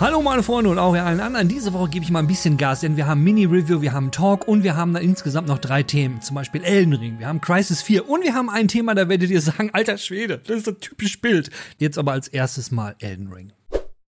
Hallo meine Freunde und auch allen anderen. Diese Woche gebe ich mal ein bisschen Gas, denn wir haben Mini-Review, wir haben Talk und wir haben da insgesamt noch drei Themen. Zum Beispiel Elden Ring, wir haben Crisis 4 und wir haben ein Thema, da werdet ihr sagen, alter Schwede, das ist so typisch Bild. Jetzt aber als erstes mal Elden Ring.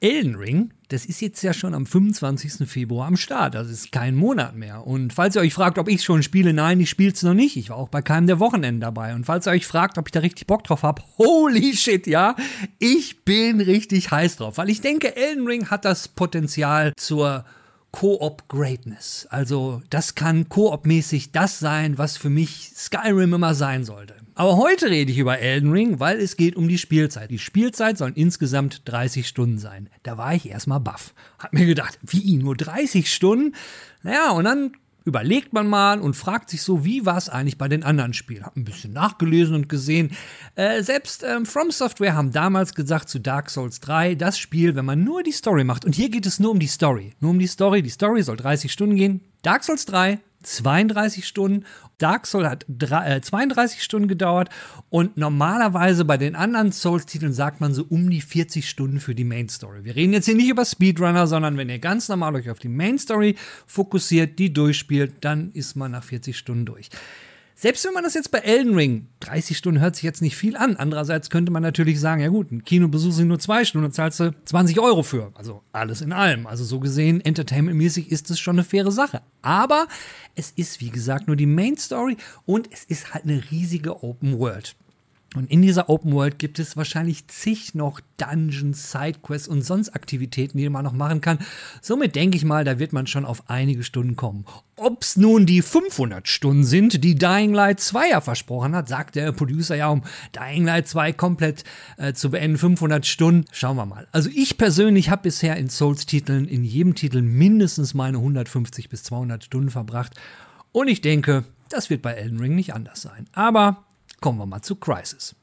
Elden Ring, das ist jetzt ja schon am 25. Februar am Start. Das ist kein Monat mehr. Und falls ihr euch fragt, ob ich schon spiele, nein, ich spiele es noch nicht. Ich war auch bei keinem der Wochenenden dabei. Und falls ihr euch fragt, ob ich da richtig Bock drauf habe, holy shit, ja, ich bin richtig heiß drauf. Weil ich denke, Elden Ring hat das Potenzial zur Co-op Greatness. Also das kann Koop-mäßig das sein, was für mich Skyrim immer sein sollte. Aber heute rede ich über Elden Ring, weil es geht um die Spielzeit. Die Spielzeit sollen insgesamt 30 Stunden sein. Da war ich erstmal baff. Hab mir gedacht, wie, nur 30 Stunden? Naja, und dann überlegt man mal und fragt sich so, wie war es eigentlich bei den anderen Spielen? Hab ein bisschen nachgelesen und gesehen. Äh, selbst ähm, From Software haben damals gesagt zu Dark Souls 3, das Spiel, wenn man nur die Story macht, und hier geht es nur um die Story, nur um die Story, die Story soll 30 Stunden gehen. Dark Souls 3 32 Stunden. Dark Souls hat 32 äh, Stunden gedauert und normalerweise bei den anderen Souls-Titeln sagt man so um die 40 Stunden für die Main Story. Wir reden jetzt hier nicht über Speedrunner, sondern wenn ihr ganz normal euch auf die Main Story fokussiert, die durchspielt, dann ist man nach 40 Stunden durch. Selbst wenn man das jetzt bei Elden Ring, 30 Stunden hört sich jetzt nicht viel an. Andererseits könnte man natürlich sagen, ja gut, ein Kinobesuch sind nur zwei Stunden und zahlst du 20 Euro für. Also alles in allem. Also so gesehen, entertainmentmäßig ist es schon eine faire Sache. Aber es ist, wie gesagt, nur die Main Story und es ist halt eine riesige Open World. Und in dieser Open World gibt es wahrscheinlich zig noch Dungeons, Sidequests und sonst Aktivitäten, die man noch machen kann. Somit denke ich mal, da wird man schon auf einige Stunden kommen. Ob's nun die 500 Stunden sind, die Dying Light 2 ja versprochen hat, sagt der Producer ja, um Dying Light 2 komplett äh, zu beenden, 500 Stunden. Schauen wir mal. Also ich persönlich habe bisher in Souls-Titeln, in jedem Titel mindestens meine 150 bis 200 Stunden verbracht. Und ich denke, das wird bei Elden Ring nicht anders sein. Aber Kommen wir mal zu Crisis.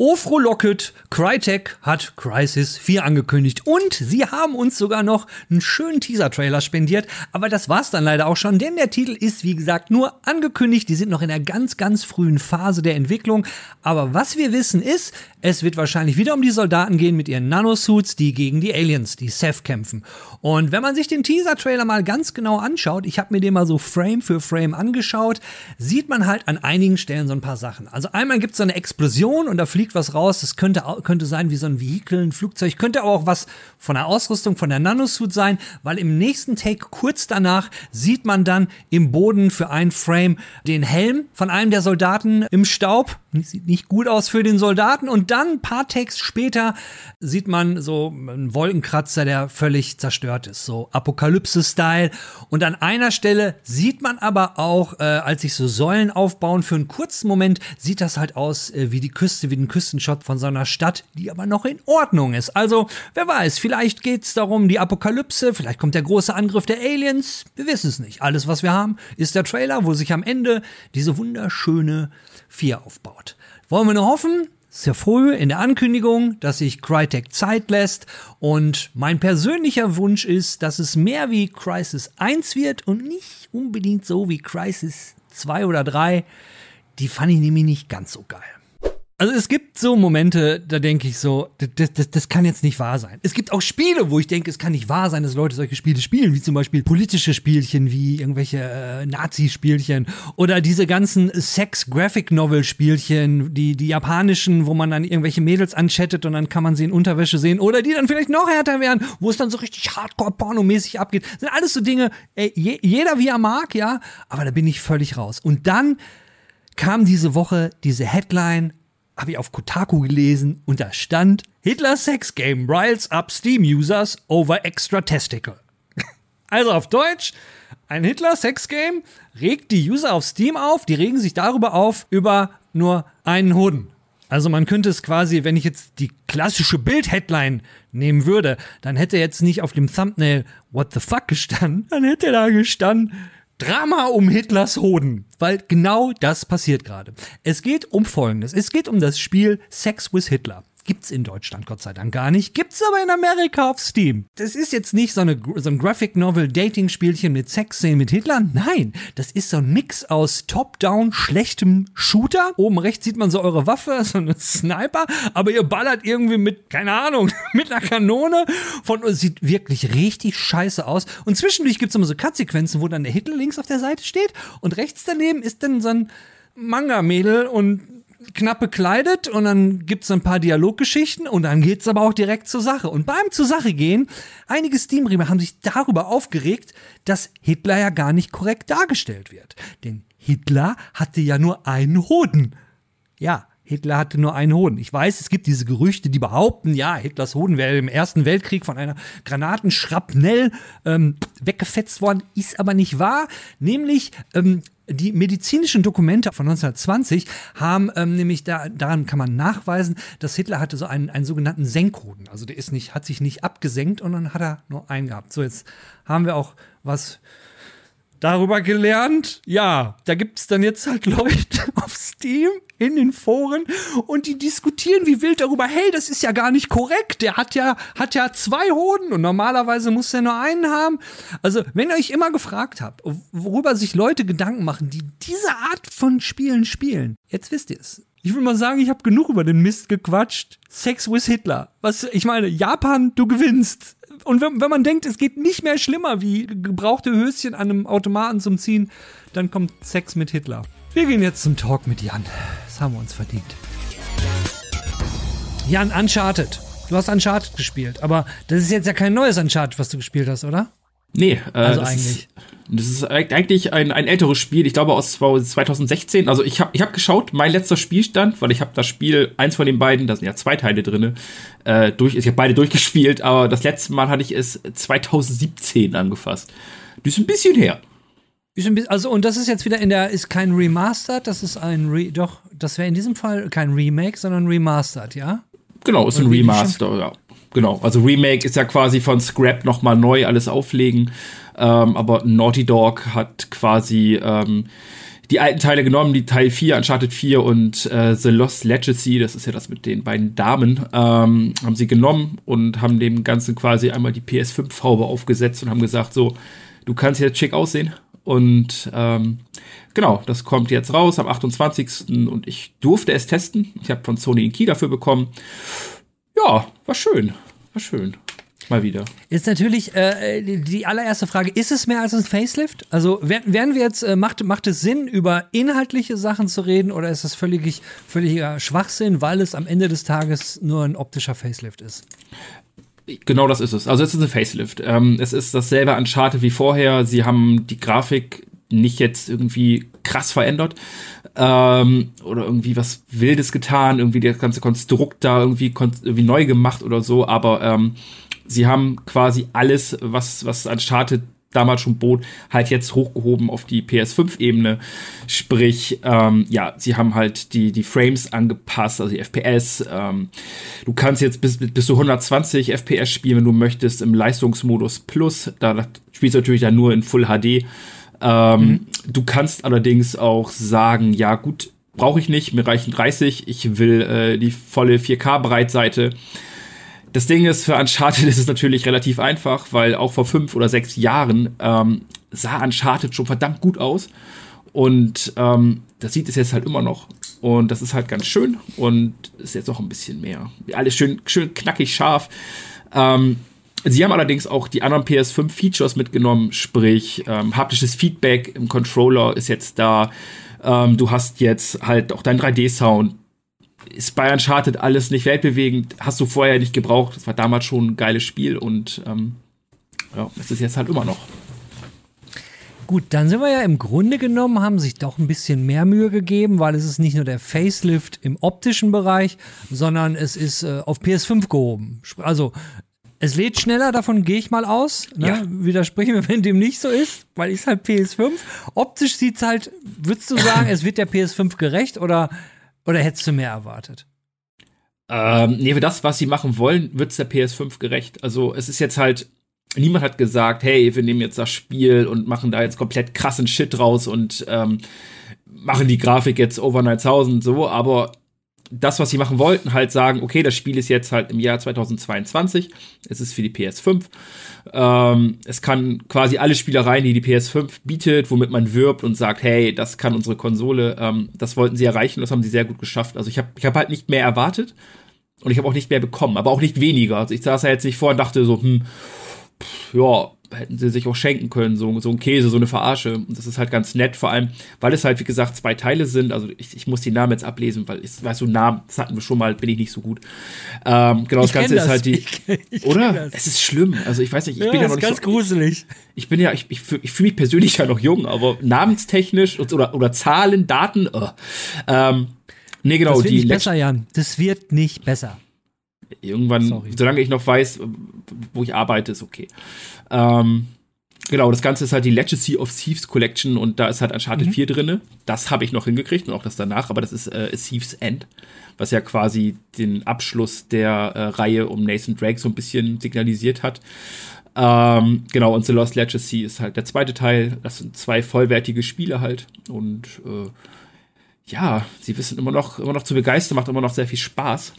Oh, frohlocket, Crytek hat Crisis 4 angekündigt und sie haben uns sogar noch einen schönen Teaser-Trailer spendiert, aber das war's dann leider auch schon, denn der Titel ist wie gesagt nur angekündigt, die sind noch in der ganz, ganz frühen Phase der Entwicklung, aber was wir wissen ist, es wird wahrscheinlich wieder um die Soldaten gehen mit ihren Nanosuits, die gegen die Aliens, die Seth kämpfen. Und wenn man sich den Teaser-Trailer mal ganz genau anschaut, ich habe mir den mal so Frame für Frame angeschaut, sieht man halt an einigen Stellen so ein paar Sachen. Also einmal gibt's so eine Explosion und da fliegt was raus. Das könnte, könnte sein wie so ein Vehikel, ein Flugzeug. Könnte aber auch was von der Ausrüstung, von der Nanosuit sein, weil im nächsten Take kurz danach sieht man dann im Boden für ein Frame den Helm von einem der Soldaten im Staub. Sieht nicht gut aus für den Soldaten. Und dann ein paar Takes später sieht man so einen Wolkenkratzer, der völlig zerstört ist. So Apokalypse-Style. Und an einer Stelle sieht man aber auch, äh, als sich so Säulen aufbauen, für einen kurzen Moment sieht das halt aus äh, wie die Küste, wie ein Küstenshot von so einer Stadt, die aber noch in Ordnung ist. Also, wer weiß, vielleicht geht es darum, die Apokalypse, vielleicht kommt der große Angriff der Aliens, wir wissen es nicht. Alles, was wir haben, ist der Trailer, wo sich am Ende diese wunderschöne Vier aufbaut. Wollen wir nur hoffen, sehr früh in der Ankündigung, dass sich Crytek Zeit lässt und mein persönlicher Wunsch ist, dass es mehr wie Crisis 1 wird und nicht unbedingt so wie Crisis 2 oder 3. Die fand ich nämlich nicht ganz so geil. Also es gibt so Momente, da denke ich so, das, das, das kann jetzt nicht wahr sein. Es gibt auch Spiele, wo ich denke, es kann nicht wahr sein, dass Leute solche Spiele spielen, wie zum Beispiel politische Spielchen, wie irgendwelche äh, Nazi-Spielchen oder diese ganzen Sex-Graphic-Novel-Spielchen, die, die japanischen, wo man dann irgendwelche Mädels anchattet und dann kann man sie in Unterwäsche sehen oder die dann vielleicht noch härter werden, wo es dann so richtig Hardcore-Pornomäßig abgeht. Das sind alles so Dinge, ey, je, jeder wie er mag, ja, aber da bin ich völlig raus. Und dann kam diese Woche diese Headline habe ich auf Kotaku gelesen und da stand Hitler Sex Game riles up Steam Users over extra testicle. Also auf Deutsch, ein Hitler Sex Game regt die User auf Steam auf, die regen sich darüber auf über nur einen Hoden. Also man könnte es quasi, wenn ich jetzt die klassische Bild-Headline nehmen würde, dann hätte jetzt nicht auf dem Thumbnail What the fuck gestanden, dann hätte da gestanden Drama um Hitlers Hoden, weil genau das passiert gerade. Es geht um Folgendes. Es geht um das Spiel Sex with Hitler. Gibt's in Deutschland Gott sei Dank gar nicht. Gibt's aber in Amerika auf Steam. Das ist jetzt nicht so, eine, so ein Graphic Novel Dating Spielchen mit Sexszenen mit Hitler. Nein, das ist so ein Mix aus Top-Down schlechtem Shooter. Oben rechts sieht man so eure Waffe, so eine Sniper, aber ihr ballert irgendwie mit, keine Ahnung, mit einer Kanone von, sieht wirklich richtig scheiße aus. Und zwischendurch gibt's immer so Cut-Sequenzen, wo dann der Hitler links auf der Seite steht und rechts daneben ist dann so ein Manga-Mädel und knapp bekleidet und dann gibt's ein paar Dialoggeschichten und dann geht's aber auch direkt zur Sache. Und beim zur Sache gehen, einige Steam-Reamer haben sich darüber aufgeregt, dass Hitler ja gar nicht korrekt dargestellt wird. Denn Hitler hatte ja nur einen Hoden. Ja, Hitler hatte nur einen Hoden. Ich weiß, es gibt diese Gerüchte, die behaupten, ja, Hitlers Hoden wäre im Ersten Weltkrieg von einer Granatenschrapnell ähm, weggefetzt worden, ist aber nicht wahr. Nämlich ähm, die medizinischen Dokumente von 1920 haben ähm, nämlich da, daran kann man nachweisen, dass Hitler hatte so einen, einen sogenannten Senkhoden. Also der ist nicht, hat sich nicht abgesenkt und dann hat er nur einen gehabt. So, jetzt haben wir auch was darüber gelernt. Ja, da gibt es dann jetzt halt Leute auf Steam in den Foren und die diskutieren wie wild darüber, hey, das ist ja gar nicht korrekt. Der hat ja, hat ja zwei Hoden und normalerweise muss er nur einen haben. Also, wenn ihr euch immer gefragt habt, worüber sich Leute Gedanken machen, die diese Art von Spielen spielen, jetzt wisst ihr es. Ich will mal sagen, ich habe genug über den Mist gequatscht. Sex with Hitler. Was, ich meine, Japan, du gewinnst. Und wenn, wenn man denkt, es geht nicht mehr schlimmer wie gebrauchte Höschen an einem Automaten zum Ziehen, dann kommt Sex mit Hitler. Wir gehen jetzt zum Talk mit Jan. Das haben wir uns verdient. Jan, Uncharted. Du hast Uncharted gespielt, aber das ist jetzt ja kein neues Uncharted, was du gespielt hast, oder? Nee, äh, also das eigentlich. Ist, das ist eigentlich ein, ein älteres Spiel, ich glaube aus 2016. Also ich habe ich hab geschaut, mein letzter Spielstand, weil ich habe das Spiel, eins von den beiden, da sind ja zwei Teile drin, äh, durch, ich habe beide durchgespielt, aber das letzte Mal hatte ich es 2017 angefasst. Das ist ein bisschen her. Also, und das ist jetzt wieder in der, ist kein Remastered, das ist ein Re, doch, das wäre in diesem Fall kein Remake, sondern Remastered, ja? Genau, ist ein Remaster, ja. Genau, also Remake ist ja quasi von Scrap nochmal neu alles auflegen, ähm, aber Naughty Dog hat quasi ähm, die alten Teile genommen, die Teil 4, Uncharted 4 und äh, The Lost Legacy, das ist ja das mit den beiden Damen, ähm, haben sie genommen und haben dem Ganzen quasi einmal die PS5-Haube aufgesetzt und haben gesagt, so, du kannst jetzt schick aussehen, und ähm, genau, das kommt jetzt raus am 28. und ich durfte es testen. Ich habe von Sony einen Key dafür bekommen. Ja, war schön. War schön. Mal wieder. Jetzt natürlich äh, die allererste Frage: Ist es mehr als ein Facelift? Also werden wir jetzt, äh, macht, macht es Sinn, über inhaltliche Sachen zu reden oder ist das völlig, völliger Schwachsinn, weil es am Ende des Tages nur ein optischer Facelift ist? Genau das ist es. Also es ist ein Facelift. Ähm, es ist dasselbe Uncharted wie vorher. Sie haben die Grafik nicht jetzt irgendwie krass verändert ähm, oder irgendwie was Wildes getan, irgendwie das ganze Konstrukt da irgendwie, irgendwie neu gemacht oder so, aber ähm, sie haben quasi alles, was, was Uncharted damals schon bot, halt jetzt hochgehoben auf die PS5-Ebene. Sprich, ähm, ja, sie haben halt die, die Frames angepasst, also die FPS. Ähm, du kannst jetzt bis, bis zu 120 FPS spielen, wenn du möchtest, im Leistungsmodus Plus. Da spielst du natürlich dann nur in Full HD. Ähm, mhm. Du kannst allerdings auch sagen, ja gut, brauche ich nicht, mir reichen 30, ich will äh, die volle 4K-Breitseite. Das Ding ist, für Uncharted ist es natürlich relativ einfach, weil auch vor fünf oder sechs Jahren ähm, sah Uncharted schon verdammt gut aus. Und ähm, das sieht es jetzt halt immer noch. Und das ist halt ganz schön und ist jetzt auch ein bisschen mehr. Alles schön, schön knackig scharf. Ähm, sie haben allerdings auch die anderen PS5-Features mitgenommen, sprich ähm, haptisches Feedback im Controller ist jetzt da. Ähm, du hast jetzt halt auch deinen 3D-Sound ist bei Uncharted alles nicht weltbewegend, hast du vorher nicht gebraucht. Das war damals schon ein geiles Spiel und ähm, ja, es ist jetzt halt immer noch. Gut, dann sind wir ja im Grunde genommen, haben sich doch ein bisschen mehr Mühe gegeben, weil es ist nicht nur der Facelift im optischen Bereich, sondern es ist äh, auf PS5 gehoben. Also es lädt schneller, davon gehe ich mal aus. Ne? Ja. Widersprechen wir, wenn dem nicht so ist, weil ist halt PS5. Optisch sieht es halt, würdest du sagen, es wird der PS5 gerecht oder oder hättest du mehr erwartet? Ähm, nee, für das, was sie machen wollen, wird es der PS5 gerecht. Also es ist jetzt halt, niemand hat gesagt, hey, wir nehmen jetzt das Spiel und machen da jetzt komplett krassen Shit draus und ähm, machen die Grafik jetzt over 9000 so, aber das, was sie machen wollten, halt sagen, okay, das Spiel ist jetzt halt im Jahr 2022, es ist für die PS5. Ähm, es kann quasi alle Spielereien, die die PS5 bietet, womit man wirbt und sagt, hey, das kann unsere Konsole, ähm, das wollten sie erreichen, das haben sie sehr gut geschafft. Also ich habe ich hab halt nicht mehr erwartet und ich habe auch nicht mehr bekommen, aber auch nicht weniger. Also ich saß ja jetzt nicht vor und dachte so, hm, pff, ja, hätten sie sich auch schenken können, so, so ein Käse, so eine Verarsche. Und das ist halt ganz nett, vor allem, weil es halt, wie gesagt, zwei Teile sind. Also ich, ich muss die Namen jetzt ablesen, weil ich weiß so Namen, das hatten wir schon mal, bin ich nicht so gut. Ähm, genau, das Ganze das. ist halt die. Ich, ich oder? Es ist schlimm. Also ich weiß nicht, ich ja, bin ja noch nicht. ganz so, gruselig. Ich, bin ja, ich, ich, fühle mich persönlich ja noch jung, aber namenstechnisch oder, oder Zahlen, Daten, oh. ähm, nee, genau, das wird die. Nicht besser, Jan. Das wird nicht besser. Irgendwann, Sorry. solange ich noch weiß, wo ich arbeite, ist okay. Ähm, genau, das Ganze ist halt die Legacy of Thieves Collection und da ist halt Uncharted mhm. 4 drinne. Das habe ich noch hingekriegt und auch das danach, aber das ist äh, Thieves End, was ja quasi den Abschluss der äh, Reihe um Nathan Drake so ein bisschen signalisiert hat. Ähm, genau, und The Lost Legacy ist halt der zweite Teil. Das sind zwei vollwertige Spiele halt. Und äh, ja, sie wissen immer noch, immer noch zu begeistern, macht immer noch sehr viel Spaß.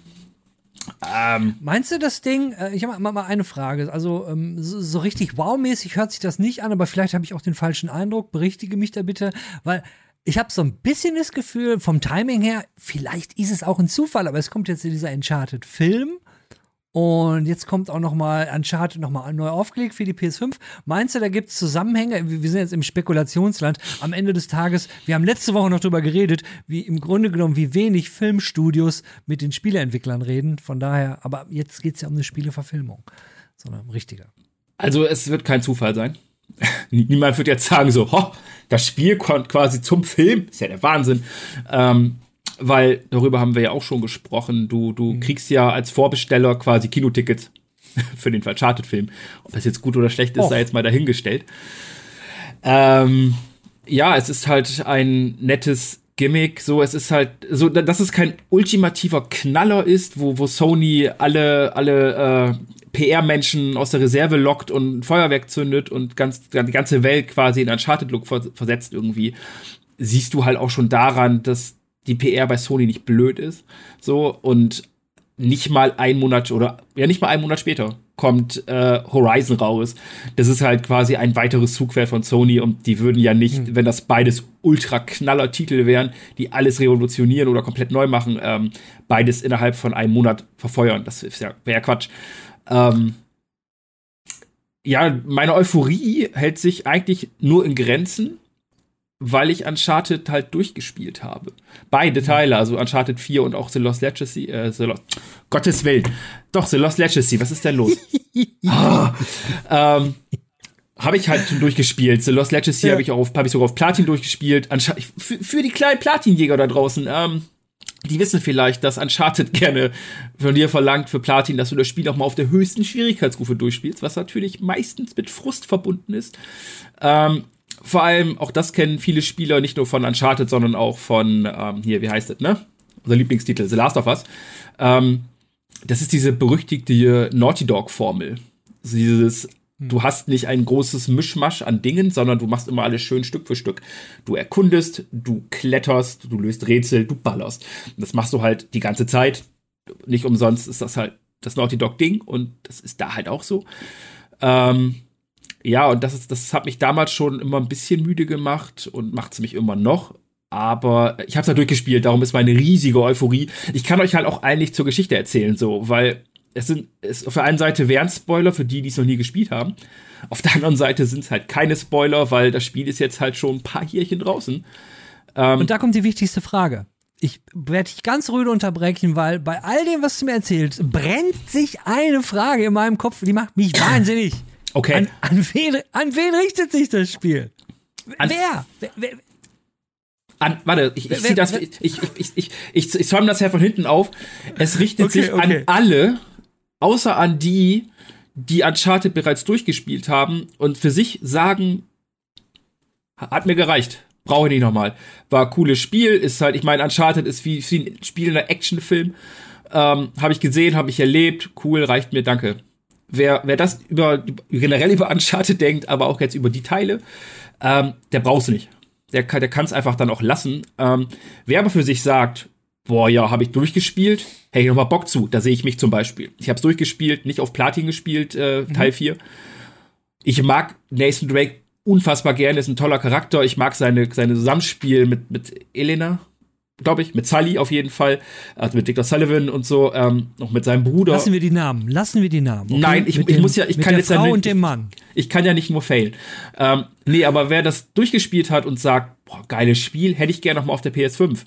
Ähm, Meinst du das Ding, äh, ich habe mal, eine Frage, also ähm, so, so, richtig wow-mäßig hört sich das nicht an, aber vielleicht habe ich auch den falschen Eindruck, berichtige mich da bitte, weil ich habe so ein bisschen das Gefühl, vom Timing her, vielleicht ist es auch ein Zufall, aber es kommt jetzt in dieser Uncharted-Film und jetzt kommt auch noch mal Uncharted noch mal neu aufgelegt für die PS5. Meinst du, da gibt es Zusammenhänge? Wir sind jetzt im Spekulationsland. Am Ende des Tages, wir haben letzte Woche noch darüber geredet, wie im Grunde genommen, wie wenig Filmstudios mit den Spieleentwicklern reden. Von daher, aber jetzt geht es ja um eine Spieleverfilmung, sondern richtiger. Also es wird kein Zufall sein. Niemand wird jetzt sagen so, ho, das Spiel kommt quasi zum Film. Ist ja der Wahnsinn. Ähm, weil darüber haben wir ja auch schon gesprochen. Du, du mhm. kriegst ja als Vorbesteller quasi Kinotickets für den Uncharted-Film. Ob das jetzt gut oder schlecht ist, oh. sei jetzt mal dahingestellt. Ähm, ja, es ist halt ein nettes Gimmick. So, es ist halt so, dass es kein ultimativer Knaller ist, wo, wo Sony alle, alle äh, PR-Menschen aus der Reserve lockt und Feuerwerk zündet und ganz, die ganze Welt quasi in Uncharted-Look versetzt irgendwie. Siehst du halt auch schon daran, dass die PR bei Sony nicht blöd ist. So, und nicht mal ein Monat oder ja, nicht mal einen Monat später kommt äh, Horizon raus. Das ist halt quasi ein weiteres Zugpferd von Sony und die würden ja nicht, mhm. wenn das beides ultra knaller Titel wären, die alles revolutionieren oder komplett neu machen, ähm, beides innerhalb von einem Monat verfeuern. Das ist ja, wäre ja Quatsch. Ähm, ja, meine Euphorie hält sich eigentlich nur in Grenzen, weil ich Uncharted halt durchgespielt habe. Beide Teile, also Uncharted 4 und auch The Lost Legacy, äh, The Lost, Gottes Willen. Doch, The Lost Legacy, was ist denn los? oh, ähm, habe ich halt schon durchgespielt. The Lost Legacy ja. habe ich auch auf, hab ich sogar auf Platin durchgespielt. Uncharted, für, für die kleinen Platinjäger da draußen, ähm, die wissen vielleicht, dass Uncharted gerne von dir verlangt für Platin, dass du das Spiel auch mal auf der höchsten Schwierigkeitsstufe durchspielst, was natürlich meistens mit Frust verbunden ist. Ähm, vor allem, auch das kennen viele Spieler, nicht nur von Uncharted, sondern auch von, ähm, hier, wie heißt das, ne? Unser Lieblingstitel, The Last of Us. Ähm, das ist diese berüchtigte Naughty Dog-Formel. Also dieses, hm. du hast nicht ein großes Mischmasch an Dingen, sondern du machst immer alles schön Stück für Stück. Du erkundest, du kletterst, du löst Rätsel, du ballerst. Und das machst du halt die ganze Zeit. Nicht umsonst ist das halt das Naughty Dog-Ding und das ist da halt auch so. Ähm, ja, und das, ist, das hat mich damals schon immer ein bisschen müde gemacht und macht es mich immer noch. Aber ich habe es halt durchgespielt, darum ist meine riesige Euphorie. Ich kann euch halt auch eigentlich zur Geschichte erzählen, so, weil es sind, es, auf der einen Seite wären Spoiler für die, die es noch nie gespielt haben. Auf der anderen Seite sind es halt keine Spoiler, weil das Spiel ist jetzt halt schon ein paar Jährchen draußen. Ähm, und da kommt die wichtigste Frage. Ich werde dich ganz rüde unterbrechen, weil bei all dem, was du mir erzählst, brennt sich eine Frage in meinem Kopf, die macht mich wahnsinnig. Okay. An, an, wen, an wen richtet sich das Spiel? An, wer? wer, wer an, warte, ich, ich zieh das, ich, ich, ich, ich, ich, ich zäume das ja von hinten auf. Es richtet okay, sich okay. an alle, außer an die, die Uncharted bereits durchgespielt haben und für sich sagen, hat mir gereicht. Brauche ich nicht nochmal. War cooles Spiel, ist halt, ich meine, Uncharted ist wie, wie ein spielender Actionfilm. Ähm, habe ich gesehen, habe ich erlebt, cool, reicht mir, danke wer, wer das über, generell über Uncharted denkt, aber auch jetzt über die Teile, ähm, der braucht's nicht. Der kann der kann's einfach dann auch lassen. Ähm, wer aber für sich sagt, boah, ja, habe ich durchgespielt, hätte ich noch mal Bock zu. Da sehe ich mich zum Beispiel. Ich habe es durchgespielt, nicht auf Platin gespielt, äh, mhm. Teil 4. Ich mag Nathan Drake unfassbar gerne, ist ein toller Charakter. Ich mag seine, seine Zusammenspiel mit, mit Elena, glaube ich, mit Sully auf jeden Fall, also mit Victor Sullivan und so, ähm, noch mit seinem Bruder. Lassen wir die Namen, lassen wir die Namen. Okay? Nein, ich, ich dem, muss ja, ich kann jetzt Frau ja und dem Mann. Ich, ich kann ja nicht nur failen. Ähm, nee, aber wer das durchgespielt hat und sagt, boah, geiles Spiel, hätte ich gerne noch mal auf der PS5.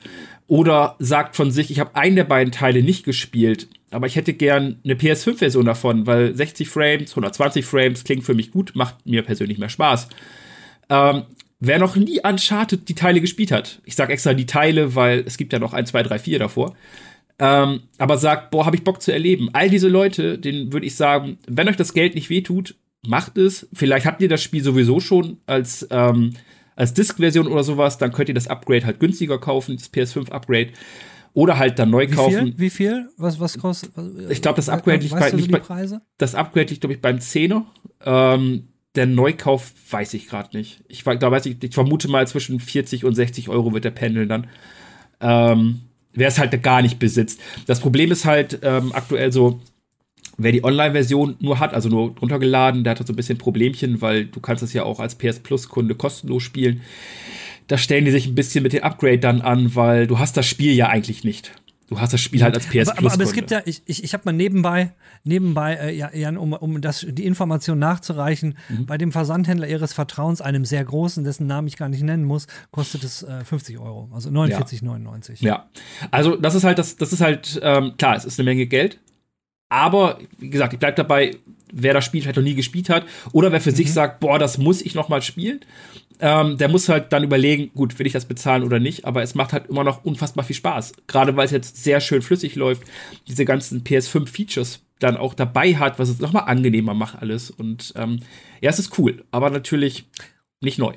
Oder sagt von sich, ich habe einen der beiden Teile nicht gespielt, aber ich hätte gern eine PS5-Version davon, weil 60 Frames, 120 Frames klingt für mich gut, macht mir persönlich mehr Spaß. Ähm, Wer noch nie Uncharted die Teile gespielt hat, ich sag extra die Teile, weil es gibt ja noch 1, 2, 3, 4 davor, ähm, aber sagt, boah, hab ich Bock zu erleben. All diese Leute, denen würde ich sagen, wenn euch das Geld nicht wehtut, macht es. Vielleicht habt ihr das Spiel sowieso schon als, ähm, als Disk-Version oder sowas, dann könnt ihr das Upgrade halt günstiger kaufen, das PS5-Upgrade. Oder halt dann neu Wie kaufen. viel? Wie viel? Was, was kostet? Ich glaube, das Upgrade liegt bei, nicht bei, das Upgrade liegt, glaube ich, beim 10er. Ähm, der Neukauf weiß ich gerade nicht. Ich, da weiß ich, ich vermute mal zwischen 40 und 60 Euro wird der pendeln dann. Ähm, wer es halt gar nicht besitzt. Das Problem ist halt ähm, aktuell so, wer die Online-Version nur hat, also nur runtergeladen, der hat halt so ein bisschen Problemchen, weil du kannst es ja auch als PS Plus-Kunde kostenlos spielen. Da stellen die sich ein bisschen mit dem Upgrade dann an, weil du hast das Spiel ja eigentlich nicht. Du hast das Spiel halt als PS aber, Plus. Aber, es gibt ja, ich, ich, ich habe mal nebenbei, nebenbei, äh, Jan, um, um das, die Information nachzureichen, mhm. bei dem Versandhändler ihres Vertrauens, einem sehr großen, dessen Namen ich gar nicht nennen muss, kostet es äh, 50 Euro, also 49,99. Ja. ja. also das ist halt, das, das ist halt, ähm, klar, es ist eine Menge Geld, aber wie gesagt, ich bleib dabei, wer das Spiel halt noch nie gespielt hat oder wer für mhm. sich sagt, boah, das muss ich noch mal spielen ähm, der muss halt dann überlegen, gut, will ich das bezahlen oder nicht, aber es macht halt immer noch unfassbar viel Spaß. Gerade weil es jetzt sehr schön flüssig läuft, diese ganzen PS5-Features dann auch dabei hat, was es nochmal angenehmer macht alles. Und ähm, ja, es ist cool, aber natürlich nicht neu.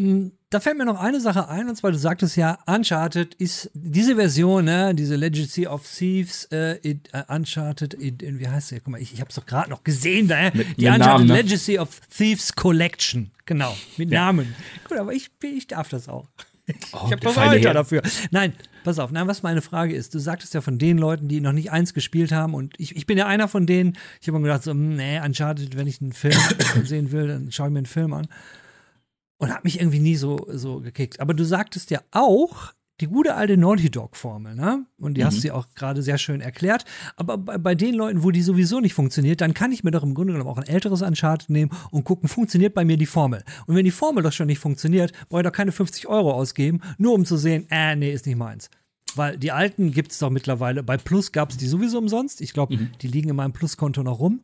Hm, da fällt mir noch eine Sache ein, und zwar, du sagtest ja, Uncharted ist diese Version, ne, diese Legacy of Thieves, äh, it, uh, Uncharted, it, wie heißt sie? Guck mal, ich, ich hab's doch gerade noch gesehen, ne? Mit, die Uncharted Namen, ne? Legacy of Thieves Collection. Genau, mit ja. Namen. Gut, aber ich, ich darf das auch. Oh, ich habe doch Alter dafür. Nein, pass auf. Nein, was meine Frage ist, du sagtest ja von den Leuten, die noch nicht eins gespielt haben und ich, ich bin ja einer von denen, ich habe mir gedacht, so, hm, nee, Uncharted, wenn ich einen Film sehen will, dann schaue ich mir einen Film an und hat mich irgendwie nie so, so gekickt. Aber du sagtest ja auch, die gute alte Naughty Dog Formel, ne? Und die mhm. hast du ja auch gerade sehr schön erklärt. Aber bei, bei, den Leuten, wo die sowieso nicht funktioniert, dann kann ich mir doch im Grunde genommen auch ein älteres Uncharted nehmen und gucken, funktioniert bei mir die Formel. Und wenn die Formel doch schon nicht funktioniert, brauche ich doch keine 50 Euro ausgeben, nur um zu sehen, äh, nee, ist nicht meins. Weil die alten gibt es doch mittlerweile. Bei Plus gab es die sowieso umsonst. Ich glaube, mhm. die liegen in meinem Plus-Konto noch rum.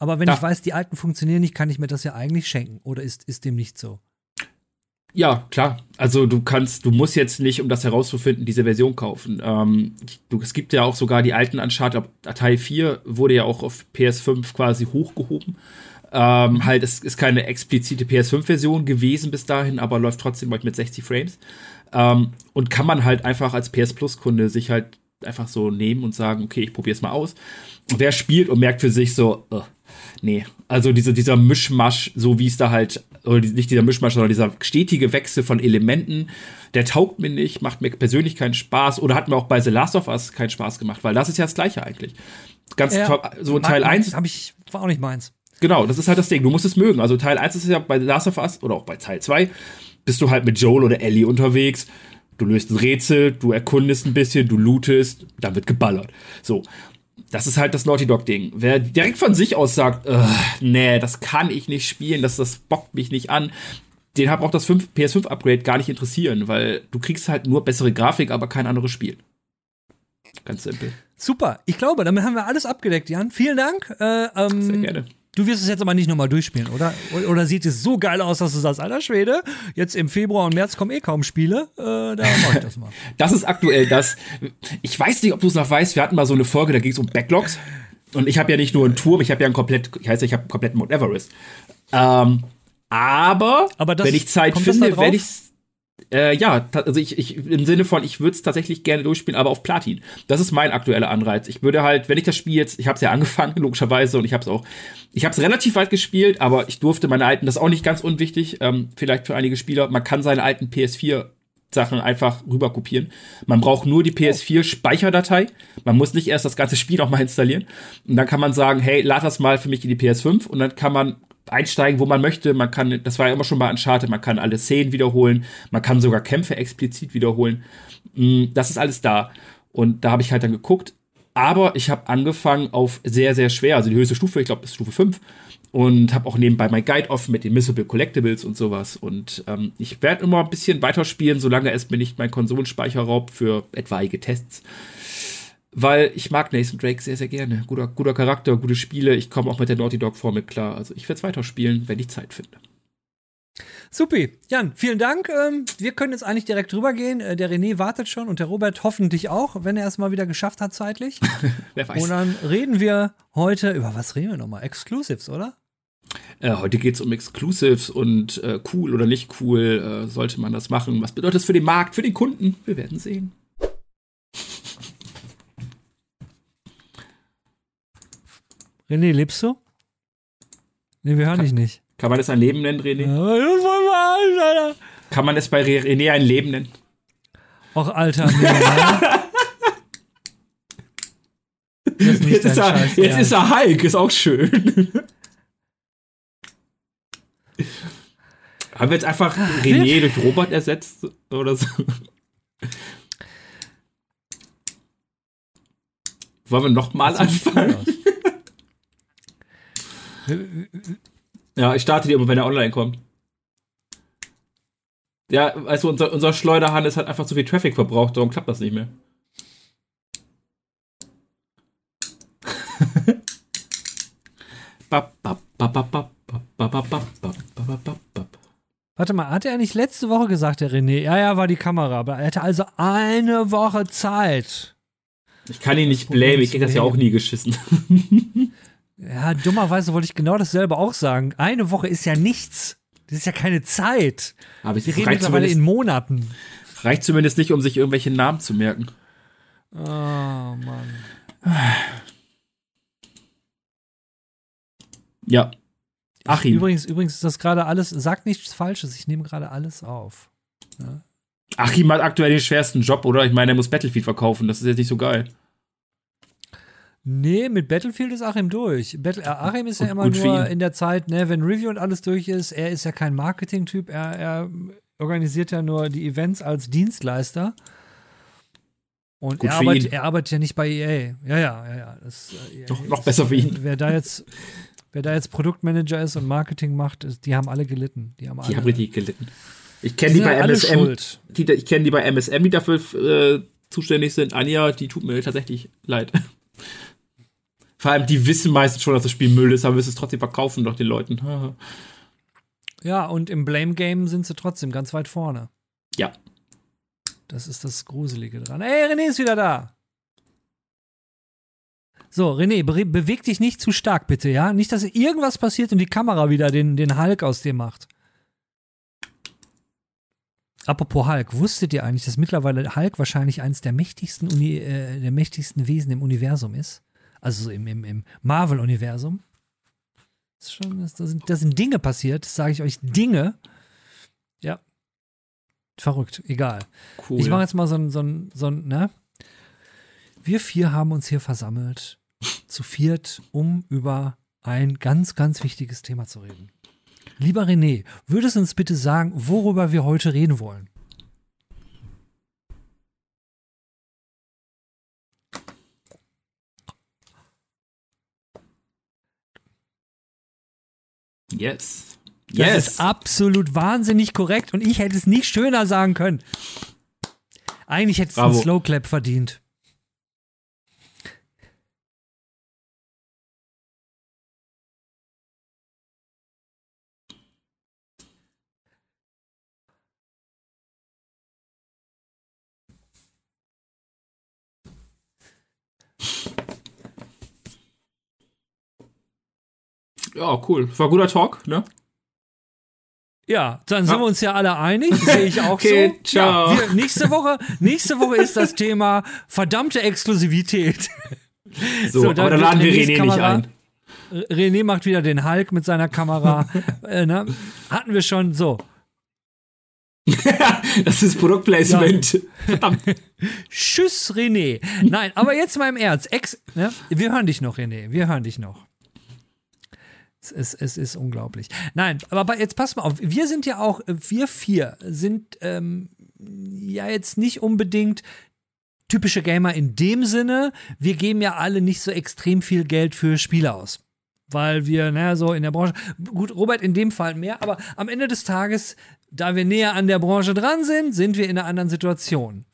Aber wenn ja. ich weiß, die alten funktionieren nicht, kann ich mir das ja eigentlich schenken. Oder ist, ist dem nicht so? Ja, klar. Also du kannst, du musst jetzt nicht, um das herauszufinden, diese Version kaufen. Ähm, du, es gibt ja auch sogar die alten Uncharted, Teil 4 wurde ja auch auf PS5 quasi hochgehoben. Ähm, halt, es ist keine explizite PS5-Version gewesen bis dahin, aber läuft trotzdem mit 60 Frames. Ähm, und kann man halt einfach als PS Plus-Kunde sich halt einfach so nehmen und sagen, okay, ich probiere es mal aus. Wer spielt und merkt für sich so, uh, nee, also diese, dieser Mischmasch, so wie es da halt, oder nicht dieser Mischmasch, sondern dieser stetige Wechsel von Elementen, der taugt mir nicht, macht mir persönlich keinen Spaß oder hat mir auch bei The Last of Us keinen Spaß gemacht, weil das ist ja das Gleiche eigentlich. Ganz ja, so Teil 1. Hab ich, war auch nicht meins. Genau, das ist halt das Ding. Du musst es mögen. Also Teil 1 ist ja bei The Last of Us oder auch bei Teil 2 bist du halt mit Joel oder Ellie unterwegs. Du löst ein Rätsel, du erkundest ein bisschen, du lootest, dann wird geballert. So das ist halt das Naughty Dog-Ding. Wer direkt von sich aus sagt, nee, das kann ich nicht spielen, das, das bockt mich nicht an, den hat auch das PS5-Upgrade gar nicht interessieren, weil du kriegst halt nur bessere Grafik, aber kein anderes Spiel. Ganz simpel. Super. Ich glaube, damit haben wir alles abgedeckt, Jan. Vielen Dank. Äh, ähm, Sehr gerne. Du wirst es jetzt aber nicht nochmal durchspielen, oder? Oder sieht es so geil aus, dass du sagst, alter Schwede, jetzt im Februar und März kommen eh kaum Spiele, äh, da mach ich das mal. das ist aktuell das. Ich weiß nicht, ob du es noch weißt, wir hatten mal so eine Folge, da ging es um Backlogs. Und ich habe ja nicht nur einen Turm, ich habe ja einen komplett, ich heiße, ich habe komplett Mount Everest. Ähm, aber, aber wenn ich Zeit finde, werde ich Äh, ja, also ich, ich im Sinne von, ich würde es tatsächlich gerne durchspielen, aber auf Platin. Das ist mein aktueller Anreiz. Ich würde halt, wenn ich das Spiel jetzt, ich habe es ja angefangen, logischerweise, und ich habe es auch, ich habe es relativ weit gespielt, aber ich durfte meine alten, das ist auch nicht ganz unwichtig, ähm, vielleicht für einige Spieler, man kann seine alten PS4 Sachen einfach rüber kopieren. Man braucht nur die PS4 Speicherdatei. Man muss nicht erst das ganze Spiel nochmal installieren. Und dann kann man sagen, hey, lad das mal für mich in die PS5 und dann kann man einsteigen, wo man möchte. Man kann, das war ja immer schon bei Uncharted, man kann alle Szenen wiederholen, man kann sogar Kämpfe explizit wiederholen. Mm, das ist alles da. Und da habe ich halt dann geguckt. Aber ich habe angefangen auf sehr, sehr schwer, also die höchste Stufe, ich glaube, ist Stufe 5. Und habe auch nebenbei mein Guide offen mit den Missable Collectibles und sowas. Und ähm, ich werde immer ein bisschen weiterspielen, solange es mir nicht mein Konsolenspeicher raubt für etwaige Tests weil ich mag Nathan Drake sehr, sehr gerne. Guter, guter Charakter, gute Spiele. Ich komme auch mit der Naughty Dog-Formel klar. Also ich werde es weiterspielen, wenn ich Zeit finde. Supi. Jan, vielen Dank. Ähm, wir können jetzt eigentlich direkt drüber gehen. Äh, der René wartet schon und der Robert hoffentlich auch, wenn er es mal wieder geschafft hat zeitlich. Wer weiß. Und dann reden wir heute über was reden wir nochmal? Exclusives, oder? Äh, heute geht es um Exclusives und äh, cool oder nicht cool. Äh, sollte man das machen? Was bedeutet das für den Markt, für den Kunden? Wir werden sehen. René, lebst du? Nee, wir hören Kann- dich nicht. Kann man das ein Leben nennen, René? Ja, das wir alles, Alter. Kann man es bei Re- René ein Leben nennen? Och, Alter, nee, ne? Das ist Jetzt, ist er, Scheiß jetzt ist er Hulk, ist auch schön. Haben wir jetzt einfach René durch Robert ersetzt oder so? Wollen wir nochmal anfangen? Ja, ich starte die immer, wenn er online kommt. Ja, also unser, unser Schleuderhannes hat einfach zu viel Traffic verbraucht, darum klappt das nicht mehr. Warte mal, hat er nicht letzte Woche gesagt, der René? Ja, ja, war die Kamera, aber er hatte also eine Woche Zeit. Ich kann ihn nicht blamen, ich krieg das ja auch nie geschissen. Ja, dummerweise wollte ich genau dasselbe auch sagen. Eine Woche ist ja nichts. Das ist ja keine Zeit. Aber reden reicht mittlerweile in Monaten. reicht zumindest nicht, um sich irgendwelche Namen zu merken. Oh, Mann. Ja. Achim. Übrigens, übrigens ist das gerade alles, sagt nichts Falsches, ich nehme gerade alles auf. Achim hat aktuell den schwersten Job, oder? Ich meine, er muss Battlefield verkaufen, das ist jetzt nicht so geil. Nee, mit Battlefield ist Achim durch. Battle, äh, Achim ist ja immer gut nur in der Zeit, ne, wenn Review und alles durch ist. Er ist ja kein Marketing-Typ, er, er organisiert ja nur die Events als Dienstleister. Und Gut er arbeitet, er arbeitet ja nicht bei EA. Ja, ja, ja, ja. Das, äh, Noch- EA noch besser für ihn. Wer da jetzt, wer da jetzt Produktmanager ist und Marketing macht, ist, die haben alle gelitten. Die haben alle. Die haben richtig gelitten. Ich kenne die bei MSM, die, ich kenne die bei MSM, die dafür äh, zuständig sind. Anja, die tut mir tatsächlich leid. Vor allem, die wissen meistens schon, dass das Spiel Müll ist, aber müssen es trotzdem verkaufen doch den Leuten. Ja, und im Blame Game sind sie trotzdem ganz weit vorne. Ja. Das ist das Gruselige dran. Ey, René ist wieder da. So, René, be beweg dich nicht zu stark, bitte, ja? Nicht, dass irgendwas passiert und die Kamera wieder den, den Hulk aus dir macht. Apropos Hulk, wusstet ihr eigentlich, dass mittlerweile Hulk wahrscheinlich eines der mächtigsten, Uni äh, der mächtigsten Wesen im Universum ist? Also so im, im, im Marvel-Universum? Das, sind, das sind Dinge passiert, das sage ich euch, Dinge. Ja. Verrückt, egal. Cool. Ich mache jetzt mal so ein, so ein, so ein, ne? Wir vier haben uns hier versammelt, zu viert, um über ein ganz, ganz wichtiges Thema zu reden. Lieber René, würdest du uns bitte sagen, worüber wir heute reden wollen? Yes. Das Yes. ist absolut wahnsinnig korrekt und ich hätte es nicht schöner sagen können. Eigentlich hätte es einen. Slow Clap verdient. Ja, cool. War guter Talk, ne? Ja, dann sind ja. wir uns ja alle einig, sehe ich auch okay, so. Ciao. Ja, wir, nächste Woche, nächste Woche ist das Thema verdammte Exklusivität. So, so aber da laden wir René nicht ein. René macht wieder den Hulk mit seiner Kamera. äh, ne? Hatten wir schon so. das ist Produktplacement. Ja. Tschüss, René. Nein, aber jetzt mal im Ernst. Ex, ne? Wir hören dich noch, René. Wir hören dich noch. Es ist, es ist unglaublich. Nein, aber jetzt pass mal auf. Wir sind ja auch, wir vier sind ähm, ja jetzt nicht unbedingt typische Gamer in dem Sinne. Wir geben ja alle nicht so extrem viel Geld für Spiele aus weil wir, naja, so in der Branche, gut, Robert in dem Fall mehr, aber am Ende des Tages, da wir näher an der Branche dran sind, sind wir in einer anderen Situation.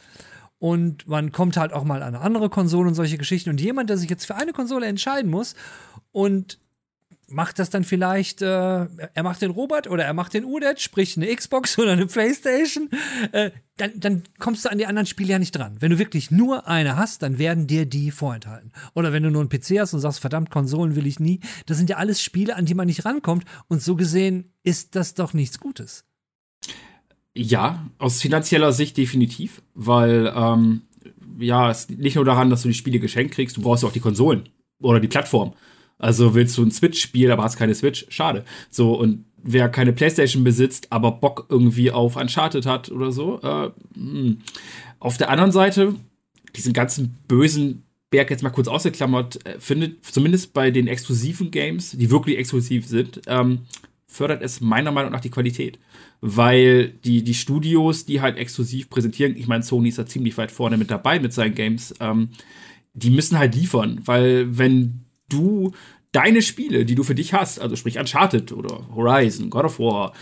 Und man kommt halt auch mal an eine andere Konsole und solche Geschichten. Und jemand, der sich jetzt für eine Konsole entscheiden muss und macht das dann vielleicht, äh, er macht den Robert oder er macht den UDET, sprich eine Xbox oder eine Playstation, äh, dann, dann kommst du an die anderen Spiele ja nicht dran. Wenn du wirklich nur eine hast, dann werden dir die vorenthalten. Oder wenn du nur einen PC hast und sagst, verdammt, Konsolen will ich nie, das sind ja alles Spiele, an die man nicht rankommt. Und so gesehen ist das doch nichts Gutes. Ja, aus finanzieller Sicht definitiv, weil ähm, ja, es liegt nicht nur daran, dass du die Spiele geschenkt kriegst, du brauchst auch die Konsolen oder die Plattform. Also willst du ein Switch-Spiel, aber hast keine Switch? Schade. So, und wer keine Playstation besitzt, aber Bock irgendwie auf Uncharted hat oder so. Äh, hm. auf der anderen Seite, diesen ganzen bösen Berg jetzt mal kurz ausgeklammert, äh, findet zumindest bei den exklusiven Games, die wirklich exklusiv sind, ähm, fördert es meiner Meinung nach die Qualität. Weil die, die Studios, die halt exklusiv präsentieren, ich meine, Sony ist da ziemlich weit vorne mit dabei mit seinen Games, ähm, die müssen halt liefern, weil wenn du deine Spiele, die du für dich hast, also sprich Uncharted oder Horizon, God of War,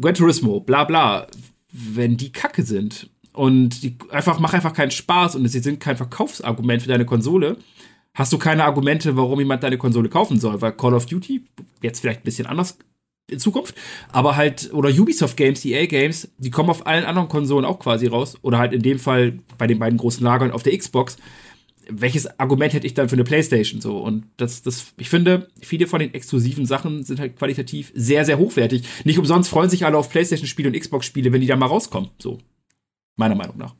Gran Turismo, bla bla, wenn die kacke sind und die einfach, mach einfach keinen Spaß und sie sind kein Verkaufsargument für deine Konsole, hast du keine Argumente, warum jemand deine Konsole kaufen soll, weil Call of Duty, jetzt vielleicht ein bisschen anders in Zukunft, aber halt, oder Ubisoft Games, EA Games, die kommen auf allen anderen Konsolen auch quasi raus, oder halt in dem Fall bei den beiden großen Lagern auf der Xbox, welches Argument hätte ich dann für eine Playstation so? Und das, das, ich finde, viele von den exklusiven Sachen sind halt qualitativ sehr, sehr hochwertig. Nicht umsonst freuen sich alle auf Playstation-Spiele und Xbox-Spiele, wenn die da mal rauskommen. So. Meiner Meinung nach.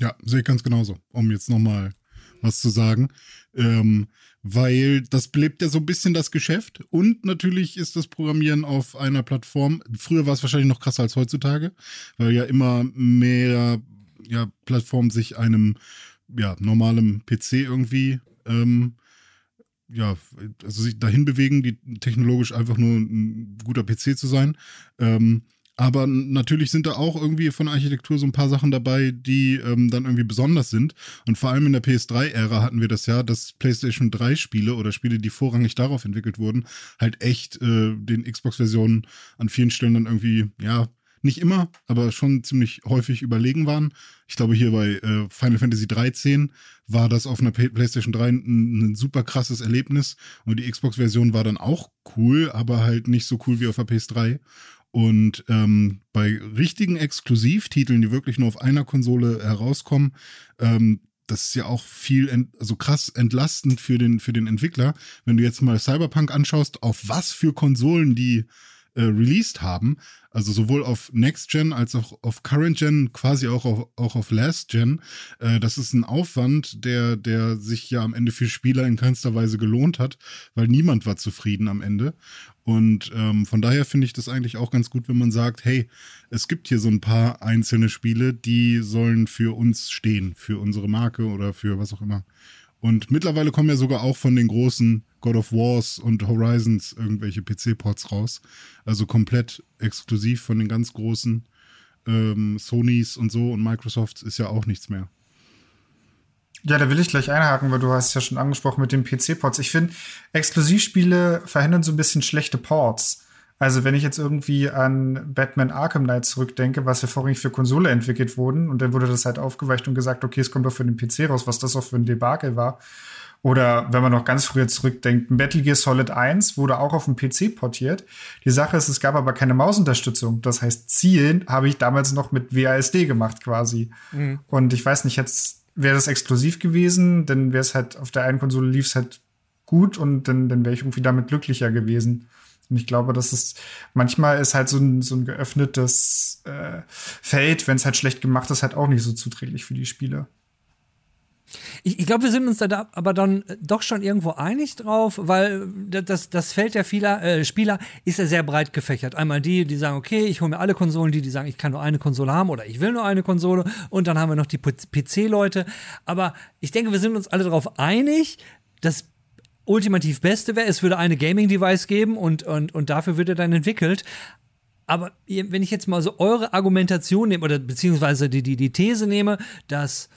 Ja, sehe ich ganz genauso, um jetzt nochmal was zu sagen. Ähm, weil das belebt ja so ein bisschen das Geschäft und natürlich ist das Programmieren auf einer Plattform. Früher war es wahrscheinlich noch krasser als heutzutage, weil ja immer mehr ja, Plattform sich einem ja, normalem PC irgendwie ähm, ja, also sich dahin bewegen, die technologisch einfach nur ein guter PC zu sein. Ähm, aber natürlich sind da auch irgendwie von Architektur so ein paar Sachen dabei, die ähm, dann irgendwie besonders sind. Und vor allem in der PS3-Ära hatten wir das ja, dass PlayStation 3-Spiele oder Spiele, die vorrangig darauf entwickelt wurden, halt echt äh, den Xbox-Versionen an vielen Stellen dann irgendwie, ja, nicht immer, aber schon ziemlich häufig überlegen waren. Ich glaube, hier bei äh, Final Fantasy 13 war das auf einer PlayStation 3 ein, ein super krasses Erlebnis und die Xbox-Version war dann auch cool, aber halt nicht so cool wie auf der PS3. Und ähm, bei richtigen Exklusivtiteln, die wirklich nur auf einer Konsole herauskommen, ähm, das ist ja auch viel, ent, also krass entlastend für den, für den Entwickler. Wenn du jetzt mal Cyberpunk anschaust, auf was für Konsolen die äh, released haben, also sowohl auf Next Gen als auch auf Current Gen, quasi auch auf, auch auf Last Gen, äh, das ist ein Aufwand, der, der sich ja am Ende für Spieler in keinster Weise gelohnt hat, weil niemand war zufrieden am Ende. Und ähm, von daher finde ich das eigentlich auch ganz gut, wenn man sagt, hey, es gibt hier so ein paar einzelne Spiele, die sollen für uns stehen, für unsere Marke oder für was auch immer. Und mittlerweile kommen ja sogar auch von den großen God of Wars und Horizons irgendwelche PC-Ports raus. Also komplett exklusiv von den ganz großen ähm, Sonys und so und Microsofts ist ja auch nichts mehr. Ja, da will ich gleich einhaken, weil du hast ja schon angesprochen mit den PC-Ports. Ich finde, Exklusivspiele verhindern so ein bisschen schlechte Ports. Also wenn ich jetzt irgendwie an Batman Arkham Knight zurückdenke, was ja vorrangig für Konsole entwickelt wurden und dann wurde das halt aufgeweicht und gesagt, okay, es kommt doch für den PC raus, was das auch für ein Debakel war. Oder wenn man noch ganz früher zurückdenkt, Metal Gear Solid 1 wurde auch auf dem PC portiert. Die Sache ist, es gab aber keine Mausunterstützung. Das heißt, Zielen habe ich damals noch mit WASD gemacht quasi. Mhm. Und ich weiß nicht, jetzt wäre das exklusiv gewesen, dann wäre es halt auf der einen Konsole lief es halt gut und dann, dann wäre ich irgendwie damit glücklicher gewesen. Und ich glaube, das ist manchmal ist halt so ein, so ein geöffnetes äh, Feld, wenn es halt schlecht gemacht ist, halt auch nicht so zuträglich für die Spiele. Ich, ich glaube, wir sind uns da aber dann doch schon irgendwo einig drauf, weil das, das Feld der vieler, äh, Spieler ist ja sehr breit gefächert. Einmal die, die sagen, okay, ich hole mir alle Konsolen, die, die sagen, ich kann nur eine Konsole haben oder ich will nur eine Konsole. Und dann haben wir noch die PC-Leute. Aber ich denke, wir sind uns alle darauf einig, dass ultimativ Beste wäre, es würde eine Gaming-Device geben und, und, und dafür wird er dann entwickelt. Aber wenn ich jetzt mal so eure Argumentation nehme, oder beziehungsweise die, die, die These nehme, dass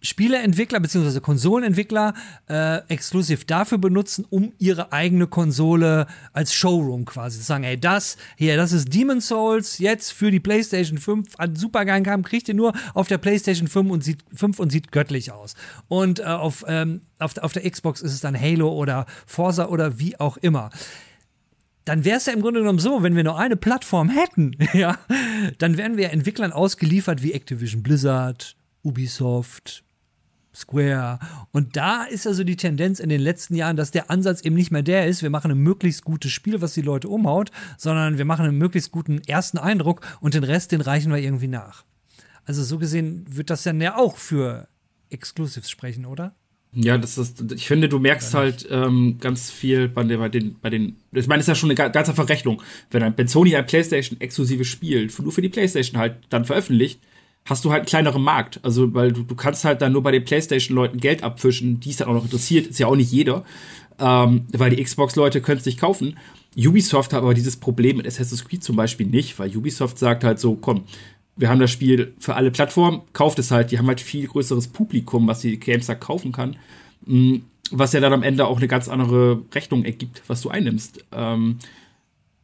Spieleentwickler bzw. Konsolenentwickler äh, exklusiv dafür benutzen, um ihre eigene Konsole als Showroom quasi zu sagen, ey, das hier, das ist Demon Souls jetzt für die PlayStation 5, hat super geil kam, kriegt ihr nur auf der PlayStation 5 und sieht 5 und sieht göttlich aus. Und äh, auf, ähm, auf, auf der Xbox ist es dann Halo oder Forza oder wie auch immer dann wäre es ja im Grunde genommen so, wenn wir nur eine Plattform hätten, ja, dann wären wir Entwicklern ausgeliefert wie Activision Blizzard, Ubisoft, Square. Und da ist also die Tendenz in den letzten Jahren, dass der Ansatz eben nicht mehr der ist, wir machen ein möglichst gutes Spiel, was die Leute umhaut, sondern wir machen einen möglichst guten ersten Eindruck und den Rest, den reichen wir irgendwie nach. Also so gesehen wird das dann ja auch für Exclusives sprechen, oder? Ja, das ist, ich finde, du merkst halt ähm, ganz viel bei den, bei den, bei den, ich meine, das ist ja schon eine ganze Verrechnung. Wenn, ein, wenn Sony ein PlayStation-exklusives Spiel nur für die PlayStation halt dann veröffentlicht, hast du halt einen kleineren Markt. Also, weil du, du kannst halt dann nur bei den PlayStation-Leuten Geld abfischen, die es dann auch noch interessiert, ist ja auch nicht jeder. Ähm, weil die Xbox-Leute können es nicht kaufen. Ubisoft hat aber dieses Problem mit Assassin's Creed zum Beispiel nicht, weil Ubisoft sagt halt so, komm, wir haben das Spiel für alle Plattformen, kauft es halt, die haben halt viel größeres Publikum, was die Games da kaufen kann. Mm, was ja dann am Ende auch eine ganz andere Rechnung ergibt, was du einnimmst. Ähm,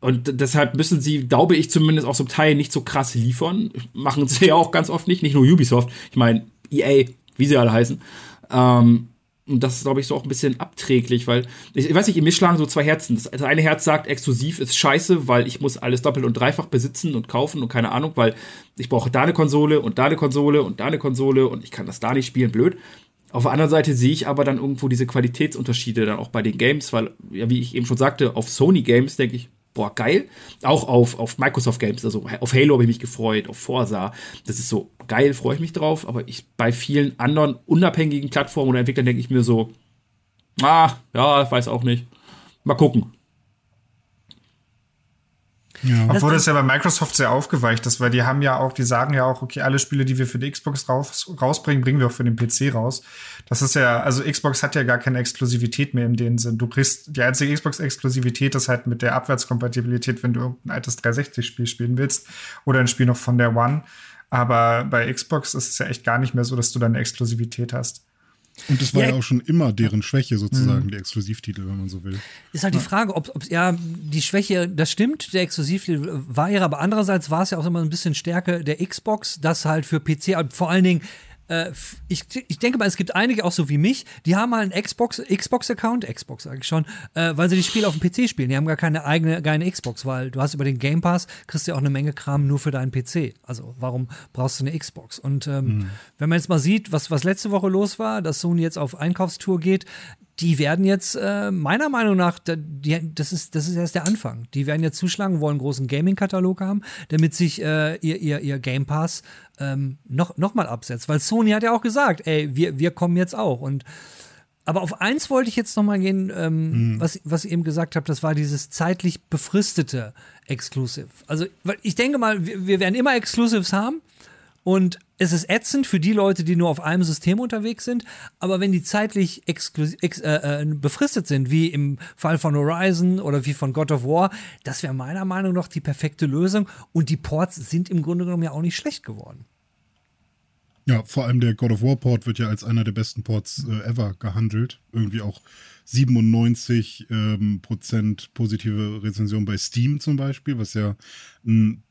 und deshalb müssen sie, glaube ich, zumindest auch zum Teil nicht so krass liefern. Machen sie ja auch ganz oft nicht, nicht nur Ubisoft. Ich meine, EA, wie sie alle heißen. Ähm, und das ist, glaube ich, so auch ein bisschen abträglich, weil, ich, ich weiß nicht, mir schlagen so zwei Herzen. Das, eine Herz sagt, exklusiv ist scheiße, weil ich muss alles doppelt und dreifach besitzen und kaufen und keine Ahnung, weil ich brauche da eine Konsole und da eine Konsole und da eine Konsole und ich kann das da nicht spielen, blöd. Auf der anderen Seite sehe ich aber dann irgendwo diese Qualitätsunterschiede dann auch bei den Games, weil, ja, wie ich eben schon sagte, auf Sony Games denke ich, boah, geil. Auch auf, auf Microsoft Games, also auf Halo habe ich mich gefreut, auf Forza. Das ist so geil, freue ich mich drauf. Aber ich bei vielen anderen unabhängigen Plattformen oder Entwicklern denke ich mir so, ah, ja, weiß auch nicht. Mal gucken. Ja. Obwohl das, das ja bei Microsoft sehr aufgeweicht ist, weil die haben ja auch, die sagen ja auch, okay, alle Spiele, die wir für die Xbox raus, rausbringen, bringen wir auch für den PC raus. Das ist ja, also Xbox hat ja gar keine Exklusivität mehr in dem Sinn. Du kriegst, die einzige Xbox-Exklusivität ist halt mit der Abwärtskompatibilität, wenn du irgendein altes 360-Spiel spielen willst oder ein Spiel noch von der One. Aber bei Xbox ist es ja echt gar nicht mehr so, dass du da eine Exklusivität hast. Und das war ja, ja, auch schon immer deren Schwäche sozusagen, mhm. die Exklusivtitel, wenn man so will. Ist halt ja. die Frage, ob, ob ja die Schwäche, das stimmt, der Exklusivtitel war ja, aber andererseits war es ja auch immer ein bisschen Stärke der Xbox, das halt für PC, vor allen Dingen äh, ich, ich denke mal, es gibt einige auch so wie mich, die haben halt einen Xbox, Xbox-Account, Xbox sage ich schon, äh, weil sie die Spiele auf dem PC spielen. Die haben gar keine eigene, keine Xbox, weil du hast über den Game Pass, kriegst du ja auch eine Menge Kram nur für deinen PC. Also warum brauchst du eine Xbox? Und ähm, mhm. wenn man jetzt mal sieht, was, was letzte Woche los war, dass Sony jetzt auf Einkaufstour geht, die werden jetzt äh, meiner Meinung nach, die, das, ist, das ist erst der Anfang. Die werden jetzt zuschlagen, wollen einen großen Gaming-Katalog haben, damit sich äh, ihr, ihr, ihr Game Pass ähm, noch, noch mal absetzt. Weil Sony hat ja auch gesagt, ey, wir, wir kommen jetzt auch. Und aber auf eins wollte ich jetzt noch mal gehen, ähm, mhm. was, was ich eben gesagt habe, das war dieses zeitlich befristete Exclusive. Also, ich denke mal, wir, wir werden immer Exclusives haben. Und es ist ätzend für die Leute, die nur auf einem System unterwegs sind, aber wenn die zeitlich ex, äh, äh, befristet sind, wie im Fall von Horizon oder wie von God of War, das wäre meiner Meinung nach die perfekte Lösung und die Ports sind im Grunde genommen ja auch nicht schlecht geworden. Ja, vor allem der God of War Port wird ja als einer der besten Ports äh, ever gehandelt. Irgendwie auch 97 ähm, Prozent positive Rezension bei Steam zum Beispiel, was ja ein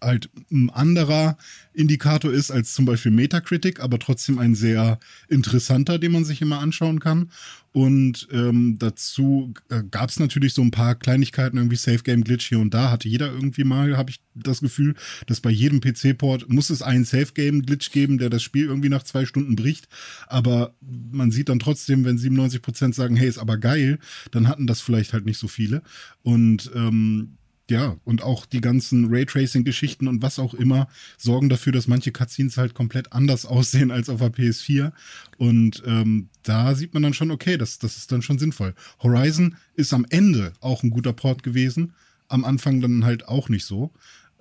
halt ein anderer Indikator ist als zum Beispiel Metacritic, aber trotzdem ein sehr interessanter, den man sich immer anschauen kann. Und ähm, dazu äh, gab es natürlich so ein paar Kleinigkeiten, irgendwie Safe Game Glitch hier und da. Hatte jeder irgendwie mal, habe ich das Gefühl, dass bei jedem PC-Port muss es einen Safe Game Glitch geben, der das Spiel irgendwie nach zwei Stunden bricht. Aber man sieht dann trotzdem, wenn 97 Prozent sagen, hey, ist aber geil, dann hatten das vielleicht halt nicht so viele. Und ähm, ja, und auch die ganzen Raytracing-Geschichten und was auch immer sorgen dafür, dass manche Cutscenes halt komplett anders aussehen als auf der PS4. Und ähm, da sieht man dann schon, okay, das, das ist dann schon sinnvoll. Horizon ist am Ende auch ein guter Port gewesen, am Anfang dann halt auch nicht so.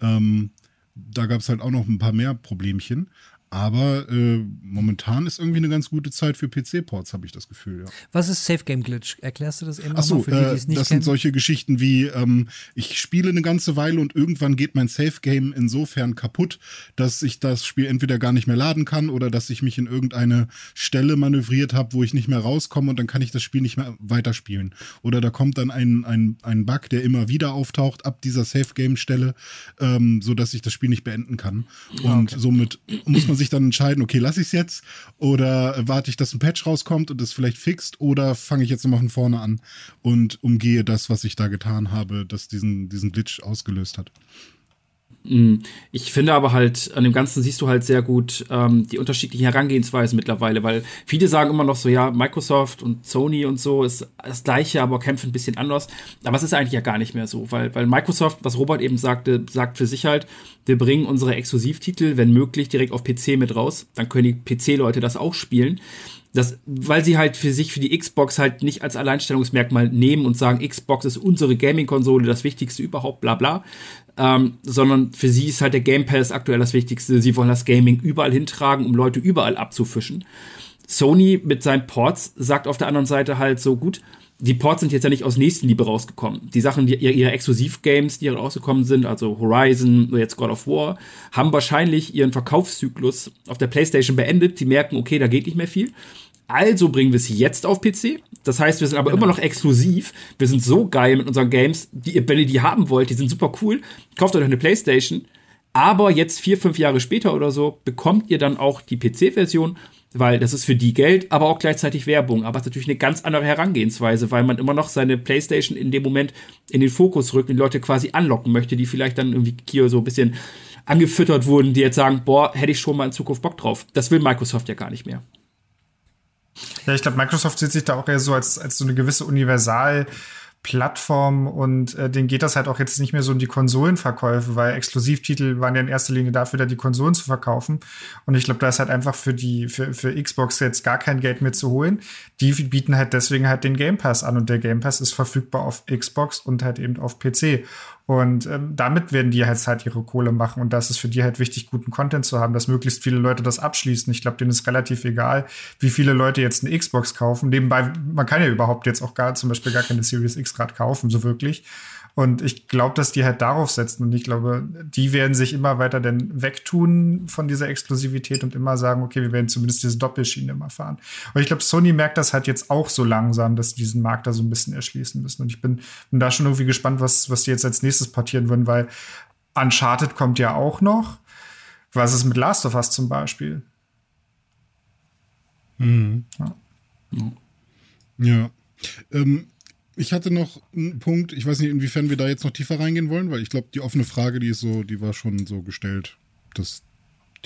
Ähm, da gab es halt auch noch ein paar mehr Problemchen. Aber äh, momentan ist irgendwie eine ganz gute Zeit für PC-Ports, habe ich das Gefühl. Ja. Was ist Safe Game Glitch? Erklärst du das eben Achso, für die, die es nicht das kennen? sind solche Geschichten wie, ähm, ich spiele eine ganze Weile und irgendwann geht mein Safe Game insofern kaputt, dass ich das Spiel entweder gar nicht mehr laden kann oder dass ich mich in irgendeine Stelle manövriert habe, wo ich nicht mehr rauskomme und dann kann ich das Spiel nicht mehr weiterspielen. Oder da kommt dann ein, ein, ein Bug, der immer wieder auftaucht ab dieser Safe Game Stelle, ähm, sodass ich das Spiel nicht beenden kann. Ah, und okay. somit muss man sich sich dann entscheiden, okay, lasse ich es jetzt oder warte ich, dass ein Patch rauskommt und es vielleicht fixt oder fange ich jetzt nochmal von vorne an und umgehe das, was ich da getan habe, das diesen, diesen Glitch ausgelöst hat. Mm, ich finde aber halt, an dem Ganzen siehst du halt sehr gut ähm, die unterschiedlichen Herangehensweisen mittlerweile, weil viele sagen immer noch so, ja, Microsoft und Sony und so ist das gleiche, aber kämpfen ein bisschen anders. Aber es ist eigentlich ja gar nicht mehr so, weil, weil Microsoft, was Robert eben sagte, sagt für sich halt, wir bringen unsere Exklusivtitel, wenn möglich, direkt auf PC mit raus. Dann können die PC-Leute das auch spielen. Das, weil sie halt für sich, für die Xbox halt nicht als Alleinstellungsmerkmal nehmen und sagen, Xbox ist unsere Gaming-Konsole, das Wichtigste überhaupt, bla bla, ähm, sondern für sie ist halt der Game Pass aktuell das Wichtigste. Sie wollen das Gaming überall hintragen, um Leute überall abzufischen. Sony mit seinen Ports sagt auf der anderen Seite halt so gut, die Ports sind jetzt ja nicht aus Nächstenliebe rausgekommen. Die Sachen, die ihre Exklusiv-Games, die rausgekommen sind, also Horizon jetzt God of War, haben wahrscheinlich ihren Verkaufszyklus auf der PlayStation beendet. Die merken, okay, da geht nicht mehr viel. Also bringen wir es jetzt auf PC. Das heißt, wir sind aber genau. immer noch exklusiv. Wir sind so geil mit unseren Games. Die, wenn ihr die haben wollt, die sind super cool. Kauft euch eine PlayStation. Aber jetzt vier, fünf Jahre später oder so bekommt ihr dann auch die PC-Version, weil das ist für die Geld, aber auch gleichzeitig Werbung. Aber es ist natürlich eine ganz andere Herangehensweise, weil man immer noch seine PlayStation in dem Moment in den Fokus rückt und die Leute quasi anlocken möchte, die vielleicht dann irgendwie hier so ein bisschen angefüttert wurden, die jetzt sagen, boah, hätte ich schon mal in Zukunft Bock drauf. Das will Microsoft ja gar nicht mehr. Ja, ich glaube, Microsoft sieht sich da auch eher so als, als so eine gewisse Universal- Plattform und äh, denen geht das halt auch jetzt nicht mehr so um die Konsolenverkäufe, weil Exklusivtitel waren ja in erster Linie dafür, da die Konsolen zu verkaufen. Und ich glaube, da ist halt einfach für die, für, für Xbox jetzt gar kein Geld mehr zu holen. Die bieten halt deswegen halt den Game Pass an und der Game Pass ist verfügbar auf Xbox und halt eben auf PC. Und ähm, damit werden die halt halt ihre Kohle machen. Und das ist für die halt wichtig, guten Content zu haben, dass möglichst viele Leute das abschließen. Ich glaube, denen ist relativ egal, wie viele Leute jetzt eine Xbox kaufen. Nebenbei, man kann ja überhaupt jetzt auch gar zum Beispiel gar keine Series X gerade kaufen, so wirklich. Und ich glaube, dass die halt darauf setzen. Und ich glaube, die werden sich immer weiter denn wegtun von dieser Exklusivität und immer sagen, okay, wir werden zumindest diese Doppelschiene immer fahren. Und ich glaube, Sony merkt das halt jetzt auch so langsam, dass sie diesen Markt da so ein bisschen erschließen müssen. Und ich bin, bin da schon irgendwie gespannt, was, was die jetzt als nächstes portieren würden, weil Uncharted kommt ja auch noch. Was ist mit Last of Us zum Beispiel? Mhm. Ja. ja. Ähm, ich hatte noch einen Punkt, ich weiß nicht, inwiefern wir da jetzt noch tiefer reingehen wollen, weil ich glaube, die offene Frage, die ist so, die war schon so gestellt, dass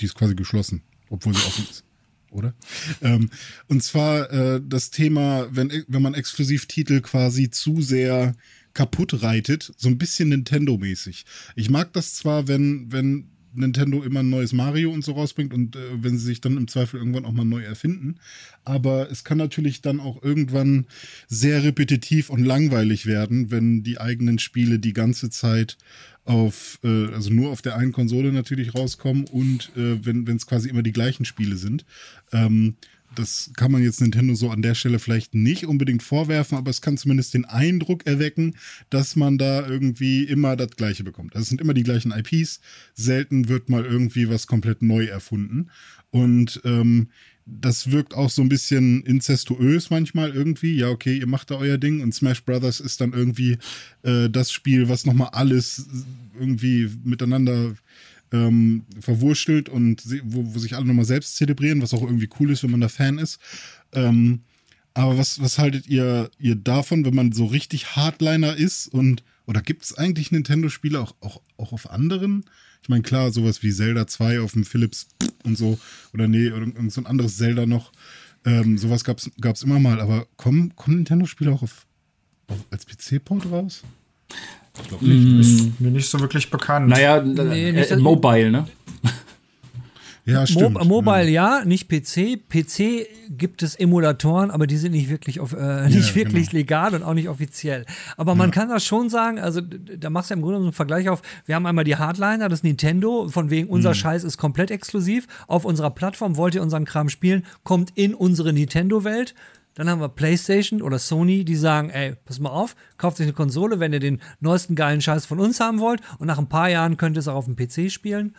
die ist quasi geschlossen, obwohl sie offen ist. Oder? Ähm, und zwar äh, das Thema, wenn, wenn man Exklusivtitel quasi zu sehr kaputt reitet, so ein bisschen Nintendo-mäßig. Ich mag das zwar, wenn, wenn Nintendo immer ein neues Mario und so rausbringt und äh, wenn sie sich dann im Zweifel irgendwann auch mal neu erfinden. Aber es kann natürlich dann auch irgendwann sehr repetitiv und langweilig werden, wenn die eigenen Spiele die ganze Zeit auf, äh, also nur auf der einen Konsole natürlich rauskommen und äh, wenn es quasi immer die gleichen Spiele sind. Ähm, das kann man jetzt Nintendo so an der Stelle vielleicht nicht unbedingt vorwerfen, aber es kann zumindest den Eindruck erwecken, dass man da irgendwie immer das Gleiche bekommt. Also es sind immer die gleichen IPs, selten wird mal irgendwie was komplett neu erfunden. Und ähm, das wirkt auch so ein bisschen inzestuös manchmal irgendwie. Ja, okay, ihr macht da euer Ding und Smash Brothers ist dann irgendwie äh, das Spiel, was nochmal alles irgendwie miteinander ähm, verwurstelt und wo, wo sich alle nochmal selbst zelebrieren, was auch irgendwie cool ist, wenn man da Fan ist. Ähm, aber was, was haltet ihr, ihr davon, wenn man so richtig Hardliner ist und oder gibt es eigentlich Nintendo-Spiele auch, auch, auch auf anderen? Ich meine, klar, sowas wie Zelda 2 auf dem Philips und so, oder nee, oder irgend so ein anderes Zelda noch. Ähm, sowas gab es immer mal, aber kommen, kommen Nintendo-Spiele auch auf, auf als PC-Port raus? Ich glaube nicht. Mm. Ist mir nicht so wirklich bekannt. Naja, nee, äh, Mobile, ne? Ja, stimmt. Mo Mobile ja. ja. nicht PC. PC gibt es Emulatoren, aber die sind nicht wirklich, auf, äh, nicht ja, wirklich genau. legal und auch nicht offiziell. Aber man kann das schon sagen, also da machst du im Grunde so einen Vergleich auf. Wir haben einmal die Hardliner, das Nintendo, von wegen unser mhm. Scheiß ist komplett exklusiv. Auf unserer Plattform wollt ihr unseren Kram spielen, kommt in unsere Nintendo-Welt. Dann haben wir PlayStation oder Sony, die sagen, ey, pass mal auf, kauft euch eine Konsole, wenn ihr den neuesten geilen Scheiß von uns haben wollt und nach ein paar Jahren könnt ihr es auch auf dem PC spielen.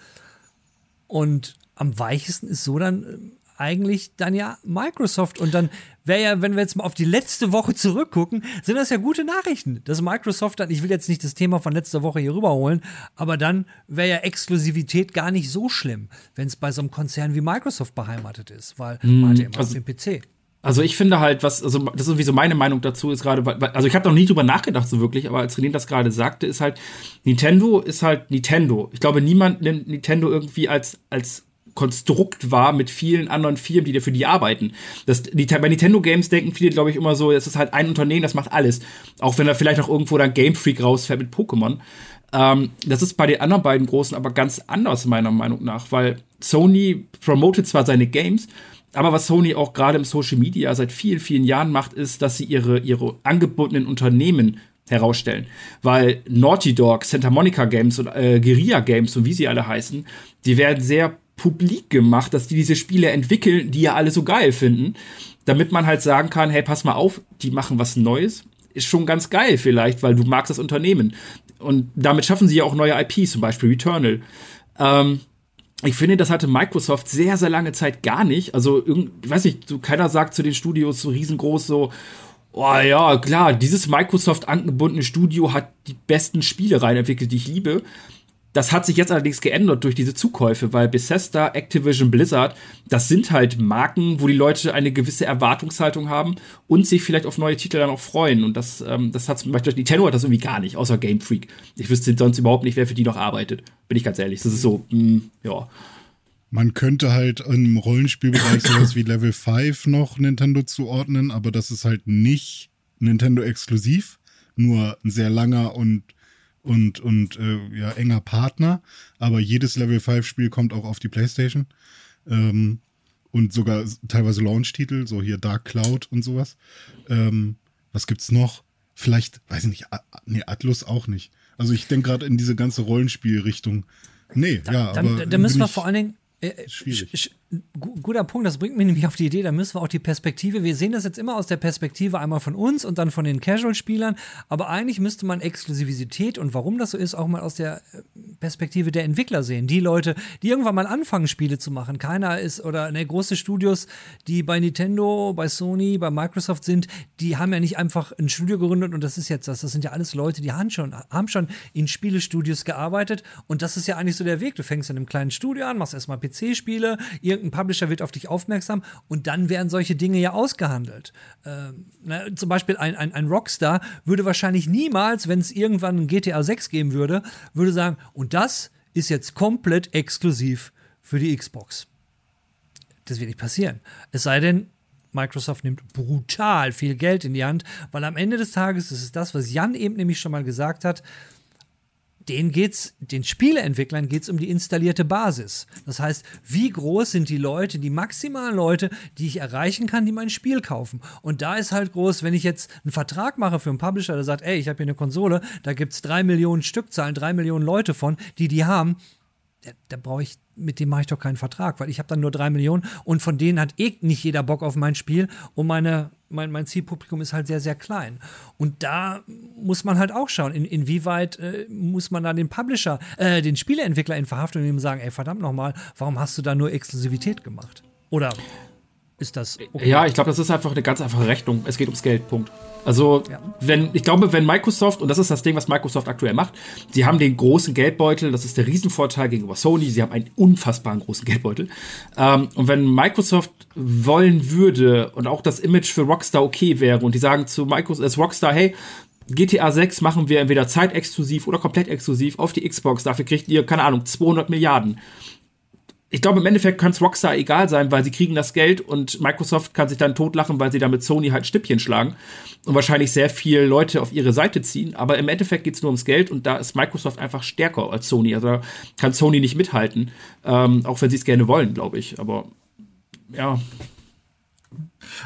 Und am weichesten ist so dann äh, eigentlich dann ja Microsoft. Und dann wäre ja, wenn wir jetzt mal auf die letzte Woche zurückgucken, sind das ja gute Nachrichten. Dass Microsoft dann, ich will jetzt nicht das Thema von letzter Woche hier rüberholen, aber dann wäre ja Exklusivität gar nicht so schlimm, wenn es bei so einem Konzern wie Microsoft beheimatet ist, weil hm, man hat ja immer also, den PC. Also ich finde halt, was, also das ist sowieso meine Meinung dazu, ist gerade, also ich habe noch nie drüber nachgedacht so wirklich, aber als René das gerade sagte, ist halt, Nintendo ist halt Nintendo. Ich glaube, niemand nimmt Nintendo irgendwie als, als Konstrukt war mit vielen anderen Firmen, die für die arbeiten. Das, die, bei Nintendo Games denken viele, glaube ich, immer so, es ist halt ein Unternehmen, das macht alles. Auch wenn da vielleicht auch irgendwo dann Game Freak rausfährt mit Pokémon. Ähm, das ist bei den anderen beiden Großen aber ganz anders, meiner Meinung nach, weil Sony promotet zwar seine Games, aber was Sony auch gerade im Social Media seit vielen, vielen Jahren macht, ist, dass sie ihre, ihre angebotenen Unternehmen herausstellen. Weil Naughty Dog, Santa Monica Games und äh, Guerilla Games und wie sie alle heißen, die werden sehr publik gemacht, dass die diese Spiele entwickeln, die ja alle so geil finden, damit man halt sagen kann, hey, pass mal auf, die machen was Neues. Ist schon ganz geil vielleicht, weil du magst das Unternehmen. Und damit schaffen sie ja auch neue IPs, zum Beispiel Returnal. Ähm, ich finde, das hatte Microsoft sehr, sehr lange Zeit gar nicht. Also, ich weiß nicht, so, keiner sagt zu den Studios so riesengroß so, oh ja, klar, dieses Microsoft angebundene Studio hat die besten Spiele rein entwickelt, die ich liebe. Das hat sich jetzt allerdings geändert durch diese Zukäufe, weil Bethesda, Activision, Blizzard, das sind halt Marken, wo die Leute eine gewisse Erwartungshaltung haben und sich vielleicht auf neue Titel dann auch freuen. Und das, ähm, das hat zum Beispiel Nintendo hat das irgendwie gar nicht, außer Game Freak. Ich wüsste sonst überhaupt nicht, wer für die noch arbeitet. Bin ich ganz ehrlich. Das ist so, mh, hm, ja. Man könnte halt im Rollenspielbereich sowas wie Level 5 noch Nintendo zuordnen, aber das ist halt nicht Nintendo exklusiv, nur ein sehr langer und und, und äh, ja, enger Partner, aber jedes Level 5 Spiel kommt auch auf die PlayStation. Ähm, und sogar teilweise Launch-Titel, so hier Dark Cloud und sowas. Ähm, was gibt's noch? Vielleicht, weiß ich nicht, nee, Atlus auch nicht. Also ich denke gerade in diese ganze Rollenspielrichtung. Nee, da, ja, dann, aber. Da müssen wir vor allen Dingen. Äh, schwierig guter Punkt, das bringt mich nämlich auf die Idee, da müssen wir auch die Perspektive, wir sehen das jetzt immer aus der Perspektive einmal von uns und dann von den Casual-Spielern, aber eigentlich müsste man Exklusivität und warum das so ist, auch mal aus der äh, Perspektive der Entwickler sehen. Die Leute, die irgendwann mal anfangen, Spiele zu machen. Keiner ist, oder ne, große Studios, die bei Nintendo, bei Sony, bei Microsoft sind, die haben ja nicht einfach ein Studio gegründet und das ist jetzt das. Das sind ja alles Leute, die haben schon, haben schon in Spielestudios gearbeitet und das ist ja eigentlich so der Weg. Du fängst in einem kleinen Studio an, machst erstmal PC-Spiele, irgendein Publisher wird auf dich aufmerksam und dann werden solche Dinge ja ausgehandelt. Ähm, na, zum Beispiel ein, ein, ein Rockstar würde wahrscheinlich niemals, wenn es irgendwann ein GTA 6 geben würde, würde sagen, und das ist jetzt komplett exklusiv für die Xbox. Das wird nicht passieren. Es sei denn, Microsoft nimmt brutal viel Geld in die Hand, weil am Ende des Tages ist es das, was Jan eben nämlich schon mal gesagt hat, denen geht's, den Spieleentwicklern geht es um die installierte Basis. Das heißt, wie groß sind die Leute, die maximalen Leute, die ich erreichen kann, die mein Spiel kaufen? Und da ist halt groß, wenn ich jetzt einen Vertrag mache für einen Publisher, der sagt, ey, ich habe hier eine Konsole, da gibt es drei Millionen Stückzahlen, drei Millionen Leute von, die die haben, da, da brauche ich, mit dem mache ich doch keinen Vertrag, weil ich habe dann nur drei Millionen und von denen hat eh nicht jeder Bock auf mein Spiel und meine, mein, mein Zielpublikum ist halt sehr, sehr klein. Und da muss man halt auch schauen, in, inwieweit äh, muss man da den Publisher, äh, den Spieleentwickler in Verhaftung nehmen und sagen, ey, verdammt nochmal, warum hast du da nur Exklusivität gemacht? Oder ist das okay. Ja, ich glaube, das ist einfach eine ganz einfache Rechnung. Es geht ums Geld, Punkt. Also, ja. wenn, ich glaube, wenn Microsoft, und das ist das Ding, was Microsoft aktuell macht, sie haben den großen Geldbeutel, das ist der Riesenvorteil gegenüber Sony, sie haben einen unfassbaren großen Geldbeutel. Ähm, und wenn Microsoft wollen würde und auch das Image für Rockstar okay wäre und die sagen zu Microsoft, als Rockstar, hey, GTA 6 machen wir entweder zeitexklusiv oder komplett exklusiv auf die Xbox, dafür kriegt ihr, keine Ahnung, 200 Milliarden ich glaube, im Endeffekt kann es Rockstar egal sein, weil sie kriegen das Geld und Microsoft kann sich dann totlachen, weil sie da mit Sony halt Stippchen schlagen und wahrscheinlich sehr viele Leute auf ihre Seite ziehen. Aber im Endeffekt geht es nur ums Geld und da ist Microsoft einfach stärker als Sony. Also da kann Sony nicht mithalten, ähm, auch wenn sie es gerne wollen, glaube ich. Aber ja,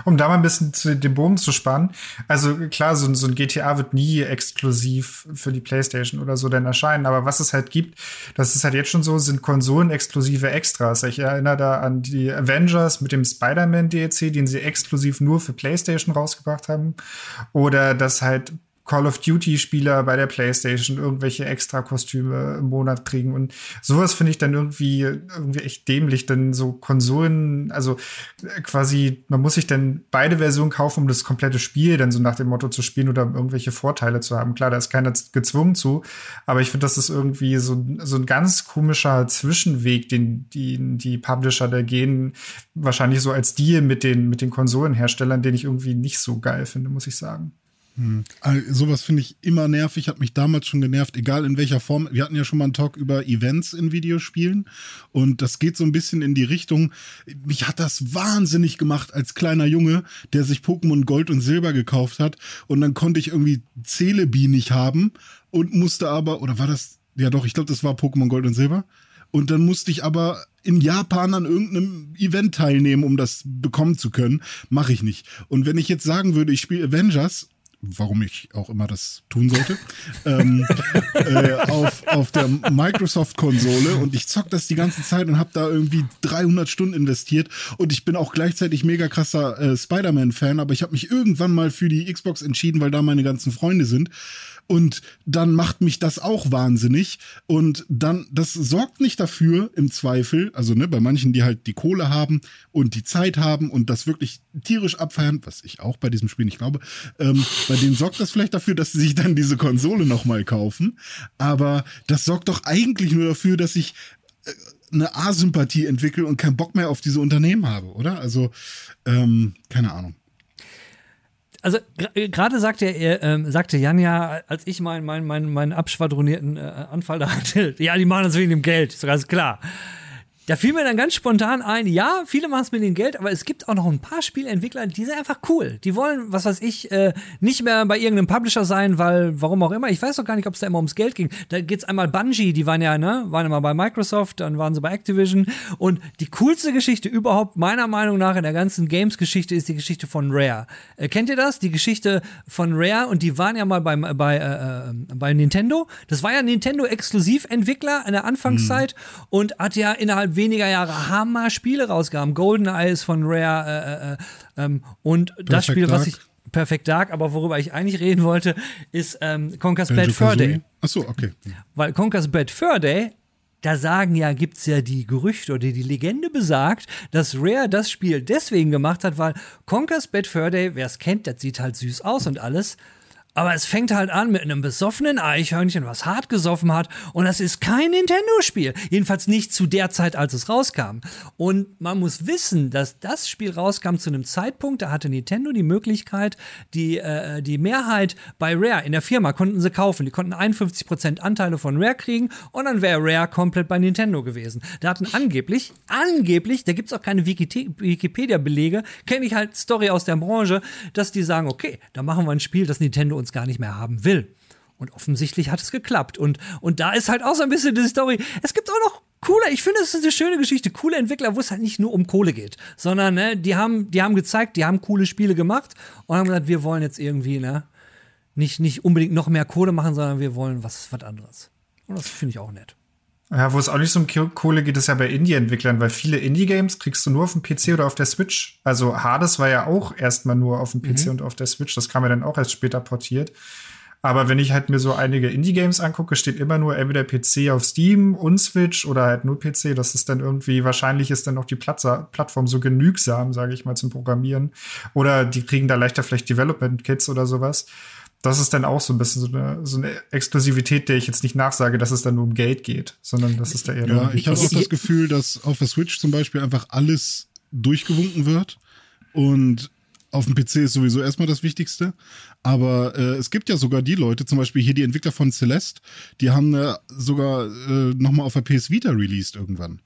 um da mal ein bisschen zu den Bogen zu spannen. Also klar, so, so ein GTA wird nie exklusiv für die PlayStation oder so denn erscheinen. Aber was es halt gibt, das ist halt jetzt schon so, sind Konsolen-exklusive Extras. Ich erinnere da an die Avengers mit dem Spider-Man DLC, den sie exklusiv nur für PlayStation rausgebracht haben. Oder dass halt Call of Duty-Spieler bei der PlayStation irgendwelche Extra-Kostüme im Monat kriegen. Und sowas finde ich dann irgendwie, irgendwie echt dämlich, denn so Konsolen, also quasi, man muss sich dann beide Versionen kaufen, um das komplette Spiel dann so nach dem Motto zu spielen oder irgendwelche Vorteile zu haben. Klar, da ist keiner gezwungen zu, aber ich finde, das ist irgendwie so, so ein ganz komischer Zwischenweg, den die, die Publisher da gehen, wahrscheinlich so als Deal mit den, mit den Konsolenherstellern, den ich irgendwie nicht so geil finde, muss ich sagen. Hm. Also, sowas finde ich immer nervig, hat mich damals schon genervt, egal in welcher Form. Wir hatten ja schon mal einen Talk über Events in Videospielen und das geht so ein bisschen in die Richtung, mich hat das wahnsinnig gemacht als kleiner Junge, der sich Pokémon Gold und Silber gekauft hat und dann konnte ich irgendwie Celebi nicht haben und musste aber, oder war das, ja doch, ich glaube, das war Pokémon Gold und Silber und dann musste ich aber in Japan an irgendeinem Event teilnehmen, um das bekommen zu können. Mache ich nicht. Und wenn ich jetzt sagen würde, ich spiele Avengers warum ich auch immer das tun sollte, ähm, äh, auf, auf der Microsoft-Konsole. Und ich zock das die ganze Zeit und habe da irgendwie 300 Stunden investiert. Und ich bin auch gleichzeitig mega krasser äh, Spider-Man-Fan, aber ich habe mich irgendwann mal für die Xbox entschieden, weil da meine ganzen Freunde sind und dann macht mich das auch wahnsinnig. Und dann, das sorgt nicht dafür im Zweifel, also ne, bei manchen, die halt die Kohle haben und die Zeit haben und das wirklich tierisch abfeiern, was ich auch bei diesem Spiel nicht glaube, ähm, bei denen sorgt das vielleicht dafür, dass sie sich dann diese Konsole nochmal kaufen. Aber das sorgt doch eigentlich nur dafür, dass ich äh, eine A-Sympathie entwickle und keinen Bock mehr auf diese Unternehmen habe, oder? Also, ähm, keine Ahnung also gerade sagte, er, äh, sagte Jan ja, als ich meinen mein, mein, mein abschwadronierten äh, Anfall da hatte, ja, die machen das wegen dem Geld, ist ganz klar. Da fiel mir dann ganz spontan ein, ja, viele machen es mit dem Geld, aber es gibt auch noch ein paar Spielentwickler, die sind einfach cool. Die wollen, was weiß ich, äh, nicht mehr bei irgendeinem Publisher sein, weil, warum auch immer, ich weiß doch gar nicht, ob es da immer ums Geld ging. Da geht's einmal Bungie, die waren ja, ne, waren immer bei Microsoft, dann waren sie bei Activision. Und die coolste Geschichte überhaupt, meiner Meinung nach, in der ganzen Games-Geschichte ist die Geschichte von Rare. Äh, kennt ihr das? Die Geschichte von Rare und die waren ja mal beim, bei, äh, äh bei Nintendo. Das war ja Nintendo-Exklusiventwickler in der Anfangszeit mhm. und hat ja innerhalb weniger Jahre Hammer-Spiele rausgaben. GoldenEye ist von Rare äh, äh, äh ähm, und Perfect das Spiel, Dark. was ich Perfect Dark, aber worüber ich eigentlich reden wollte, ist ähm, Conker's Bad Fur Day. Achso, okay. Weil Conker's Bad Fur Day da sagen ja, gibt es ja die Gerüchte oder die Legende besagt, dass Rare das Spiel deswegen gemacht hat, weil Conker's Bad Fur Day, wer es kennt, das sieht halt süß aus und alles. Aber es fängt halt an mit einem besoffenen Eichhörnchen, was hart gesoffen hat. Und das ist kein Nintendo-Spiel. Jedenfalls nicht zu der Zeit, als es rauskam. Und man muss wissen, dass das Spiel rauskam zu einem Zeitpunkt, da hatte Nintendo die Möglichkeit, die, äh, die Mehrheit bei Rare in der Firma konnten sie kaufen. Die konnten 51% Anteile von Rare kriegen und dann wäre Rare komplett bei Nintendo gewesen. Da hatten angeblich, angeblich, da gibt es auch keine Wikipedia-Belege, kenne ich halt Story aus der Branche, dass die sagen, okay, da machen wir ein Spiel, das Nintendo uns uns gar nicht mehr haben will. Und offensichtlich hat es geklappt. Und, und da ist halt auch so ein bisschen die Story. Es gibt auch noch coole, ich finde, es ist eine schöne Geschichte. Coole Entwickler, wo es halt nicht nur um Kohle geht, sondern ne, die, haben, die haben gezeigt, die haben coole Spiele gemacht und haben gesagt, wir wollen jetzt irgendwie ne, nicht, nicht unbedingt noch mehr Kohle machen, sondern wir wollen was, was anderes. Und das finde ich auch nett. Ja, wo es auch nicht so um Kohle geht, ist ja bei Indie-Entwicklern, weil viele Indie-Games kriegst du nur auf dem PC oder auf der Switch. Also Hades war ja auch erstmal nur auf dem PC mhm. und auf der Switch. Das kam ja dann auch erst später portiert. Aber wenn ich halt mir so einige Indie-Games angucke, steht immer nur entweder PC auf Steam und Switch oder halt nur PC. Das ist dann irgendwie, wahrscheinlich ist dann auch die Plattform so genügsam, sage ich mal, zum Programmieren. Oder die kriegen da leichter vielleicht Development-Kits oder sowas. Das ist dann auch so ein bisschen so eine, so eine Exklusivität, der ich jetzt nicht nachsage, dass es dann nur um Geld geht, sondern das ist da eher. Ja, ich habe auch das Gefühl, dass auf der Switch zum Beispiel einfach alles durchgewunken wird und auf dem PC ist sowieso erstmal das Wichtigste. Aber äh, es gibt ja sogar die Leute, zum Beispiel hier die Entwickler von Celeste, die haben äh, sogar äh, nochmal auf der PS Vita released irgendwann.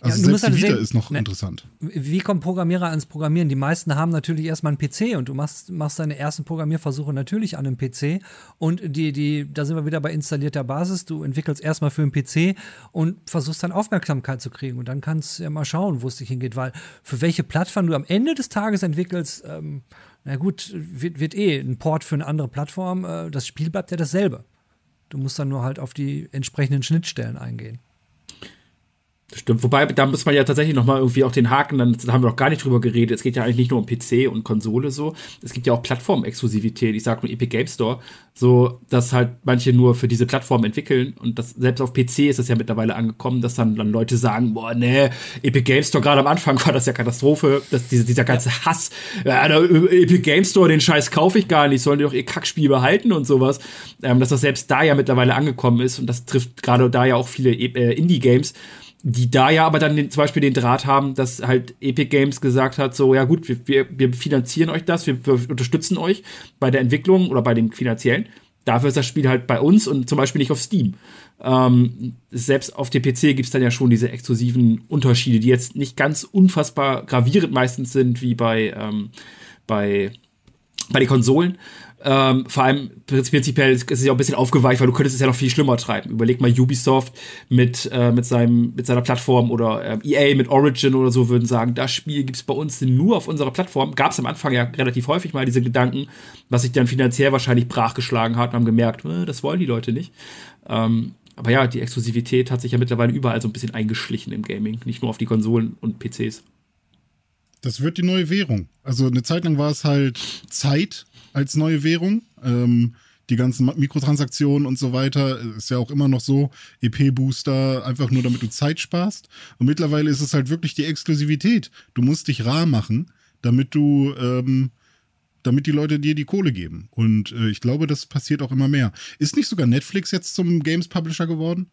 Also ja, selbst halt sehen, ist noch ne, interessant. Wie kommen Programmierer ans Programmieren? Die meisten haben natürlich erstmal einen PC und du machst, machst deine ersten Programmierversuche natürlich an einem PC und die, die, da sind wir wieder bei installierter Basis. Du entwickelst erstmal für einen PC und versuchst dann Aufmerksamkeit zu kriegen und dann kannst du ja mal schauen, wo es dich hingeht, weil für welche Plattform du am Ende des Tages entwickelst, ähm, na gut, wird, wird eh ein Port für eine andere Plattform, äh, das Spiel bleibt ja dasselbe. Du musst dann nur halt auf die entsprechenden Schnittstellen eingehen. Das stimmt. Wobei, da muss man ja tatsächlich noch mal irgendwie auch den Haken, dann da haben wir noch gar nicht drüber geredet. Es geht ja eigentlich nicht nur um PC und Konsole so. Es gibt ja auch Plattformexklusivität. Ich sag nur Epic Game Store. So, dass halt manche nur für diese Plattform entwickeln. Und das, selbst auf PC ist es ja mittlerweile angekommen, dass dann, dann Leute sagen, boah, nee, Epic Game Store, gerade am Anfang war das ja Katastrophe. Das, diese, dieser ganze. Hass. Ja, der Epic Game Store, den Scheiß kaufe ich gar nicht. Sollen die doch ihr Kackspiel behalten und sowas. Ähm, dass das selbst da ja mittlerweile angekommen ist. Und das trifft gerade da ja auch viele äh, Indie-Games die da ja aber dann den, zum Beispiel den Draht haben, dass halt Epic Games gesagt hat, so, ja gut, wir, wir, wir finanzieren euch das, wir, wir unterstützen euch bei der Entwicklung oder bei dem finanziellen. Dafür ist das Spiel halt bei uns und zum Beispiel nicht auf Steam. Ähm, selbst auf dem PC gibt es dann ja schon diese exklusiven Unterschiede, die jetzt nicht ganz unfassbar gravierend meistens sind, wie bei, ähm, bei, bei den Konsolen. Ähm, vor allem prinzipiell ist es ja auch ein bisschen aufgeweicht, weil du könntest es ja noch viel schlimmer treiben. Überleg mal Ubisoft mit, äh, mit, seinem, mit seiner Plattform oder äh, EA mit Origin oder so würden sagen, das Spiel gibt's bei uns nur auf unserer Plattform. Gab es am Anfang ja relativ häufig mal diese Gedanken, was sich dann finanziell wahrscheinlich brachgeschlagen hat und haben gemerkt, äh, das wollen die Leute nicht. Ähm, aber ja, die Exklusivität hat sich ja mittlerweile überall so ein bisschen eingeschlichen im Gaming, nicht nur auf die Konsolen und PCs. Das wird die neue Währung. Also eine Zeit lang war es halt Zeit als neue Währung. Ähm, die ganzen Mikrotransaktionen und so weiter ist ja auch immer noch so. EP-Booster, einfach nur damit du Zeit sparst. Und mittlerweile ist es halt wirklich die Exklusivität. Du musst dich rar machen, damit du, ähm, damit die Leute dir die Kohle geben. Und äh, ich glaube, das passiert auch immer mehr. Ist nicht sogar Netflix jetzt zum Games Publisher geworden?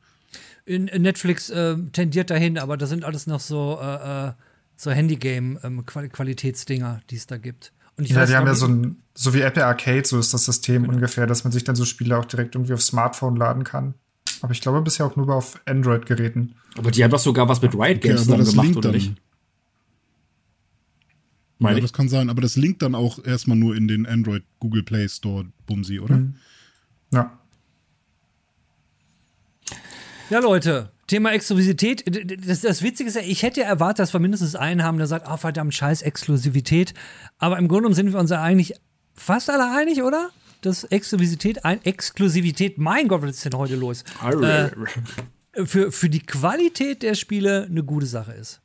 In, in Netflix äh, tendiert dahin, aber das sind alles noch so, äh, äh so Handygame-Qualitätsdinger, ähm, die es da gibt. Und ja, weiß, die haben ja so ein, so wie Apple Arcade, so ist das System genau. ungefähr, dass man sich dann so Spiele auch direkt irgendwie auf Smartphone laden kann. Aber ich glaube bisher auch nur auf Android-Geräten. Aber die haben doch sogar was mit Riot Games okay, gemacht, oder nicht? Meine ja, das kann sein, aber das linkt dann auch erstmal nur in den Android Google Play Store Bumsi, oder? Mhm. Ja. Ja, Leute, Thema Exklusivität. Das, das Witzige ist ja, ich hätte erwartet, dass wir mindestens einen haben, der sagt, ah, oh, verdammt, scheiß Exklusivität. Aber im Grunde sind wir uns ja eigentlich fast alle einig, oder? Dass Exklusivität, ein Exklusivität, mein Gott, was ist denn heute los? äh, für, für die Qualität der Spiele eine gute Sache ist.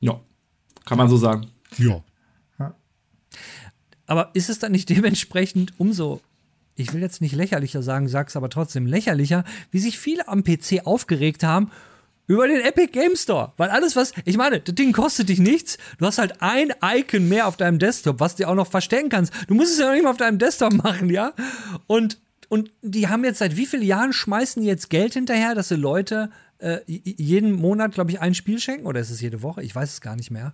Ja, kann man so sagen. Ja. Aber ist es dann nicht dementsprechend umso ich will jetzt nicht lächerlicher sagen, sag's aber trotzdem lächerlicher, wie sich viele am PC aufgeregt haben über den Epic Game Store. Weil alles, was, ich meine, das Ding kostet dich nichts. Du hast halt ein Icon mehr auf deinem Desktop, was du auch noch verstellen kannst. Du musst es ja noch nicht mal auf deinem Desktop machen, ja? Und, und die haben jetzt seit wie vielen Jahren schmeißen die jetzt Geld hinterher, dass sie Leute äh, jeden Monat, glaube ich, ein Spiel schenken? Oder ist es jede Woche? Ich weiß es gar nicht mehr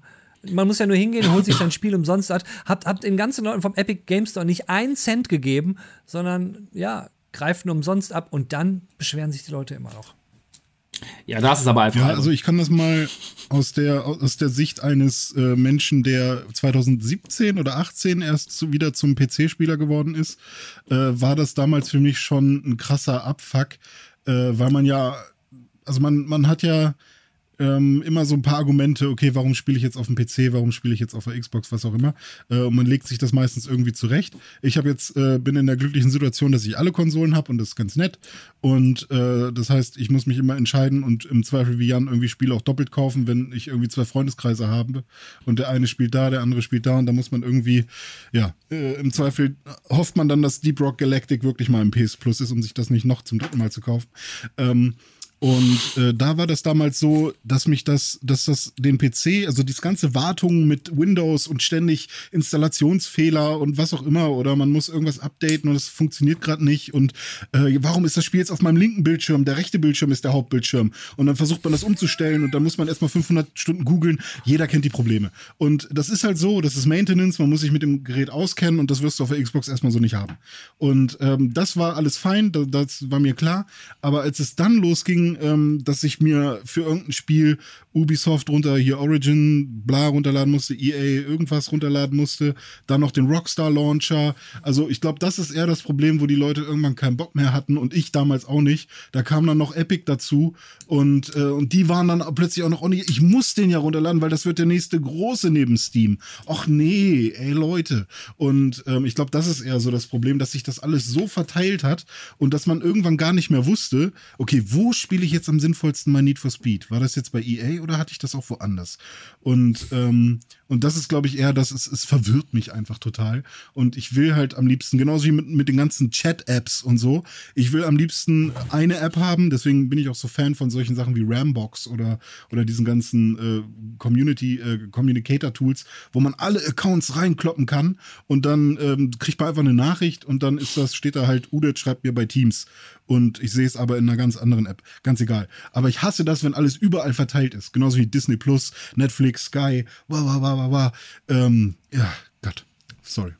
man muss ja nur hingehen, holt sich sein Spiel umsonst ab. Habt, habt den ganzen Leuten vom Epic Game Store nicht einen Cent gegeben, sondern ja, greifen umsonst ab und dann beschweren sich die Leute immer noch. Ja, das ist aber einfach. Ja, also ich kann das mal aus der, aus der Sicht eines äh, Menschen, der 2017 oder 18 erst zu, wieder zum PC-Spieler geworden ist, äh, war das damals für mich schon ein krasser Abfuck, äh, weil man ja, also man, man hat ja ähm, immer so ein paar Argumente, okay, warum spiele ich jetzt auf dem PC, warum spiele ich jetzt auf der Xbox, was auch immer. Äh, und man legt sich das meistens irgendwie zurecht. Ich habe jetzt, äh, bin in der glücklichen Situation, dass ich alle Konsolen habe und das ist ganz nett. Und äh, das heißt, ich muss mich immer entscheiden und im Zweifel wie Jan irgendwie Spiele auch doppelt kaufen, wenn ich irgendwie zwei Freundeskreise habe und der eine spielt da, der andere spielt da und da muss man irgendwie, ja, äh, im Zweifel hofft man dann, dass Deep Rock Galactic wirklich mal im PS Plus ist, um sich das nicht noch zum dritten Mal zu kaufen. Ähm, und äh, da war das damals so, dass mich das, dass das den PC, also das ganze Wartung mit Windows und ständig Installationsfehler und was auch immer, oder man muss irgendwas updaten und es funktioniert gerade nicht. Und äh, warum ist das Spiel jetzt auf meinem linken Bildschirm? Der rechte Bildschirm ist der Hauptbildschirm. Und dann versucht man das umzustellen und dann muss man erstmal 500 Stunden googeln. Jeder kennt die Probleme. Und das ist halt so, das ist Maintenance, man muss sich mit dem Gerät auskennen und das wirst du auf der Xbox erstmal so nicht haben. Und ähm, das war alles fein, das, das war mir klar. Aber als es dann losging, ähm, dass ich mir für irgendein Spiel Ubisoft runter, hier Origin, bla runterladen musste, EA irgendwas runterladen musste, dann noch den Rockstar Launcher. Also ich glaube, das ist eher das Problem, wo die Leute irgendwann keinen Bock mehr hatten und ich damals auch nicht. Da kam dann noch Epic dazu und, äh, und die waren dann plötzlich auch noch, oh ich muss den ja runterladen, weil das wird der nächste große neben Steam. Och nee, ey Leute. Und ähm, ich glaube, das ist eher so das Problem, dass sich das alles so verteilt hat und dass man irgendwann gar nicht mehr wusste, okay, wo spiele ich jetzt am sinnvollsten mein Need for Speed? War das jetzt bei EA oder hatte ich das auch woanders? Und, ähm, und das ist, glaube ich, eher, dass es, es verwirrt mich einfach total. Und ich will halt am liebsten, genauso wie mit, mit den ganzen Chat-Apps und so, ich will am liebsten eine App haben. Deswegen bin ich auch so Fan von solchen Sachen wie Rambox oder, oder diesen ganzen äh, Community, äh, Communicator-Tools, wo man alle Accounts reinkloppen kann und dann ähm, kriegt man einfach eine Nachricht und dann ist das, steht da halt, Udet schreibt mir bei Teams und ich sehe es aber in einer ganz anderen App. Ganz egal. Aber ich hasse das, wenn alles überall verteilt ist. Genauso wie Disney Plus, Netflix, Sky, wa, wa, wa, wa. Ähm, ja, Gott. Sorry.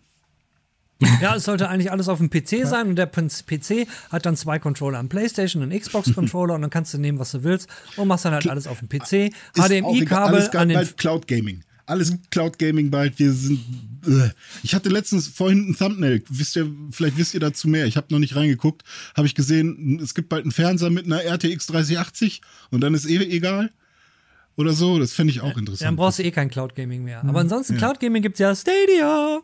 Ja, es sollte eigentlich alles auf dem PC sein und der PC hat dann zwei Controller, einen PlayStation, einen Xbox-Controller und dann kannst du nehmen, was du willst und machst dann halt alles auf dem PC. HDMI-Kabel an den. Cloud Gaming. Alles Cloud Gaming bald. Wir sind. Äh. Ich hatte letztens vorhin ein Thumbnail. Wisst ihr, vielleicht wisst ihr dazu mehr. Ich habe noch nicht reingeguckt. Habe ich gesehen, es gibt bald einen Fernseher mit einer RTX 3080 und dann ist eh egal. Oder so. Das fände ich auch interessant. Dann brauchst du eh kein Cloud Gaming mehr. Aber ansonsten, ja. Cloud Gaming gibt's ja Stadia.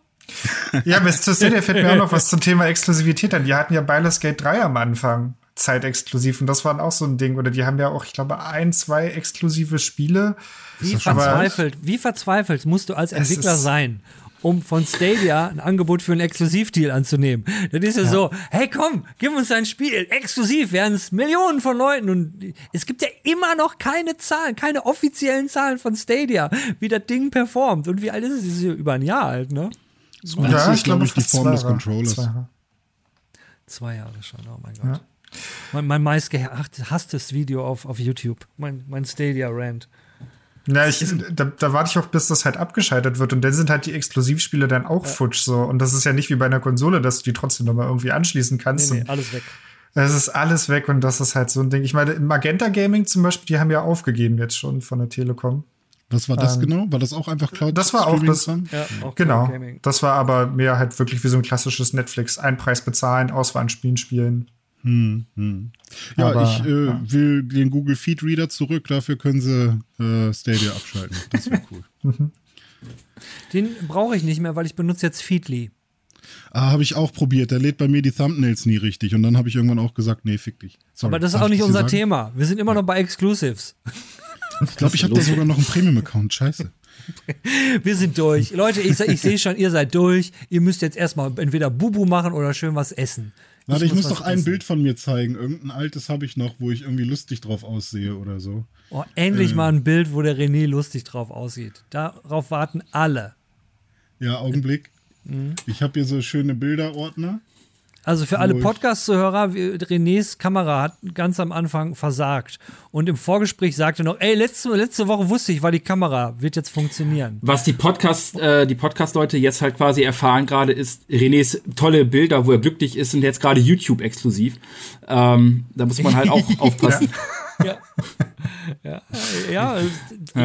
ja, bis zu Stadia fällt mir auch noch was zum Thema Exklusivität an. Die hatten ja Baldur's Gate 3 am Anfang zeitexklusiv und das war auch so ein Ding. Oder die haben ja auch, ich glaube, ein, zwei exklusive Spiele. Wie verzweifelt, wie verzweifelt musst du als Entwickler sein, um von Stadia ein Angebot für einen Exklusivdeal anzunehmen. Das ist ja, ja, so, hey komm, gib uns ein Spiel, exklusiv, werden es Millionen von Leuten und es gibt ja immer noch keine Zahlen, keine offiziellen Zahlen von Stadia, wie das Ding performt und wie alt ist es? Es ist über ein Jahr alt, ne? Das ja, ich glaube, ich die Form des Controllers. Zwei Jahre. zwei Jahre schon, oh mein Gott. Ja. Mein, mein meistgehasstes Video auf, auf YouTube, mein, mein Stadia-Rant. Ja, ich, da, da warte ich auch, bis das halt abgeschaltet wird. Und dann sind halt die Exklusivspiele dann auch ja. futsch so. Und das ist ja nicht wie bei einer Konsole, dass du die trotzdem nochmal irgendwie anschließen kannst. Nee, nee, alles weg. Es ist alles weg und das ist halt so ein Ding. Ich meine, Magenta Gaming zum Beispiel, die haben ja aufgegeben jetzt schon von der Telekom. Was war das ähm, genau? War das auch einfach Cloud? Das war auch das. Ja, auch genau. Das war aber mehr halt wirklich wie so ein klassisches Netflix. Einpreis bezahlen, Auswahl an Spielen spielen. Hm, hm. Ja, Aber, ich äh, ja. will den Google Feed Reader zurück. Dafür können sie äh, Stadia abschalten. Das wäre cool. Mhm. Den brauche ich nicht mehr, weil ich benutze jetzt Feedly. Ah, habe ich auch probiert. Der lädt bei mir die Thumbnails nie richtig. Und dann habe ich irgendwann auch gesagt, nee, fick dich. Sorry. Aber das ist auch nicht unser Thema. Wir sind immer ja. noch bei Exclusives. Ich glaube, ich habe da sogar noch einen Premium-Account. Scheiße. Wir sind durch. Leute, ich, ich sehe schon, ihr seid durch. Ihr müsst jetzt erstmal entweder Bubu machen oder schön was essen. Warte, ich, ich muss, noch ein Bild von mir zeigen. Irgendein altes habe ich noch, wo ich irgendwie lustig drauf aussehe oder so. Oh, endlich äh. mal ein Bild, wo der René lustig drauf aussieht. Darauf warten alle. Ja, Augenblick. Mhm. Ich habe hier so schöne Bilderordner. Also für alle Podcast-Zuhörer, Renés Kamera hat ganz am Anfang versagt. Und im Vorgespräch sagte noch, ey, letzte, letzte Woche wusste ich, war die Kamera, wird jetzt funktionieren. Was die Podcast, äh, die Podcast-Leute jetzt halt quasi erfahren gerade, ist Renés tolle Bilder, wo er glücklich ist, sind jetzt gerade YouTube-exklusiv. Ähm, da muss man halt auch aufpassen. ja. ja, ja, ja.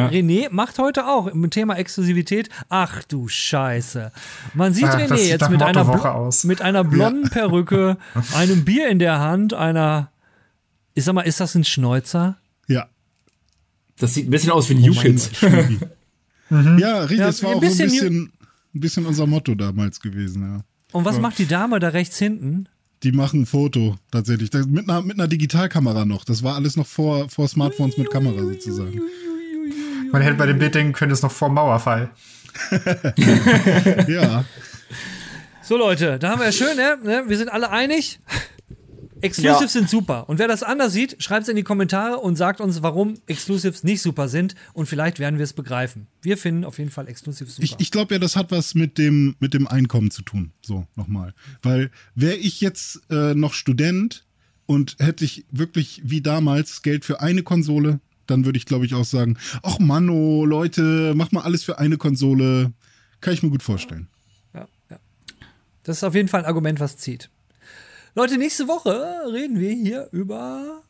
René macht heute auch im Thema Exklusivität. Ach du Scheiße. Man sieht ja, René jetzt mit einer, mit einer blonden Perücke, einem Bier in der Hand, einer. Ich sag mal, ist das ein Schnäuzer? Ja. Das sieht ein bisschen aus wie New Kids. Ja, richtig, Ja, das war ein auch so ein bisschen bisschen, ein bisschen unser Motto damals gewesen, ja. Und was Ja. macht die Dame da rechts hinten? Die machen ein Foto tatsächlich. Das, mit, einer, mit einer Digitalkamera noch. Das war alles noch vor, vor Smartphones mit Kamera sozusagen. Man hätte bei dem Bild denken können, das ist noch vor Mauerfall. Ja. So Leute, da haben wir ja schön, ne? ne? Wir sind alle einig. Exclusives Ja. sind super. Und wer das anders sieht, schreibt es in die Kommentare und sagt uns, warum Exclusives nicht super sind. Und vielleicht werden wir es begreifen. Wir finden auf jeden Fall Exclusives super. Ich, ich glaube ja, das hat was mit dem, mit dem Einkommen zu tun. So, nochmal. Weil wäre ich jetzt äh, noch Student und hätte ich wirklich wie damals Geld für eine Konsole, dann würde ich, glaube ich, auch sagen, ach Manno, Leute, mach mal alles für eine Konsole. Kann ich mir gut vorstellen. ja, ja. Das ist auf jeden Fall ein Argument, was zieht. Leute, nächste Woche reden wir hier über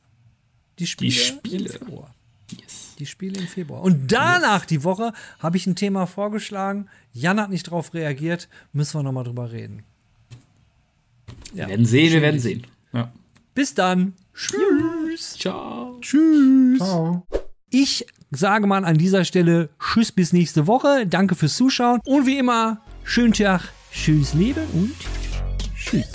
die Spiele, Spiele. im Februar. Die Spiele im Februar. Und danach die Woche habe ich ein Thema vorgeschlagen. Jan hat nicht drauf reagiert. Müssen wir nochmal drüber reden. Ja. Wir werden sehen, wir werden sehen. Ja. Bis dann. Tschüss. Ciao. Tschüss. Ciao. Ich sage mal an dieser Stelle Tschüss bis nächste Woche. Danke fürs Zuschauen. Und wie immer, schönen Tag, tschüss Leben und tschüss.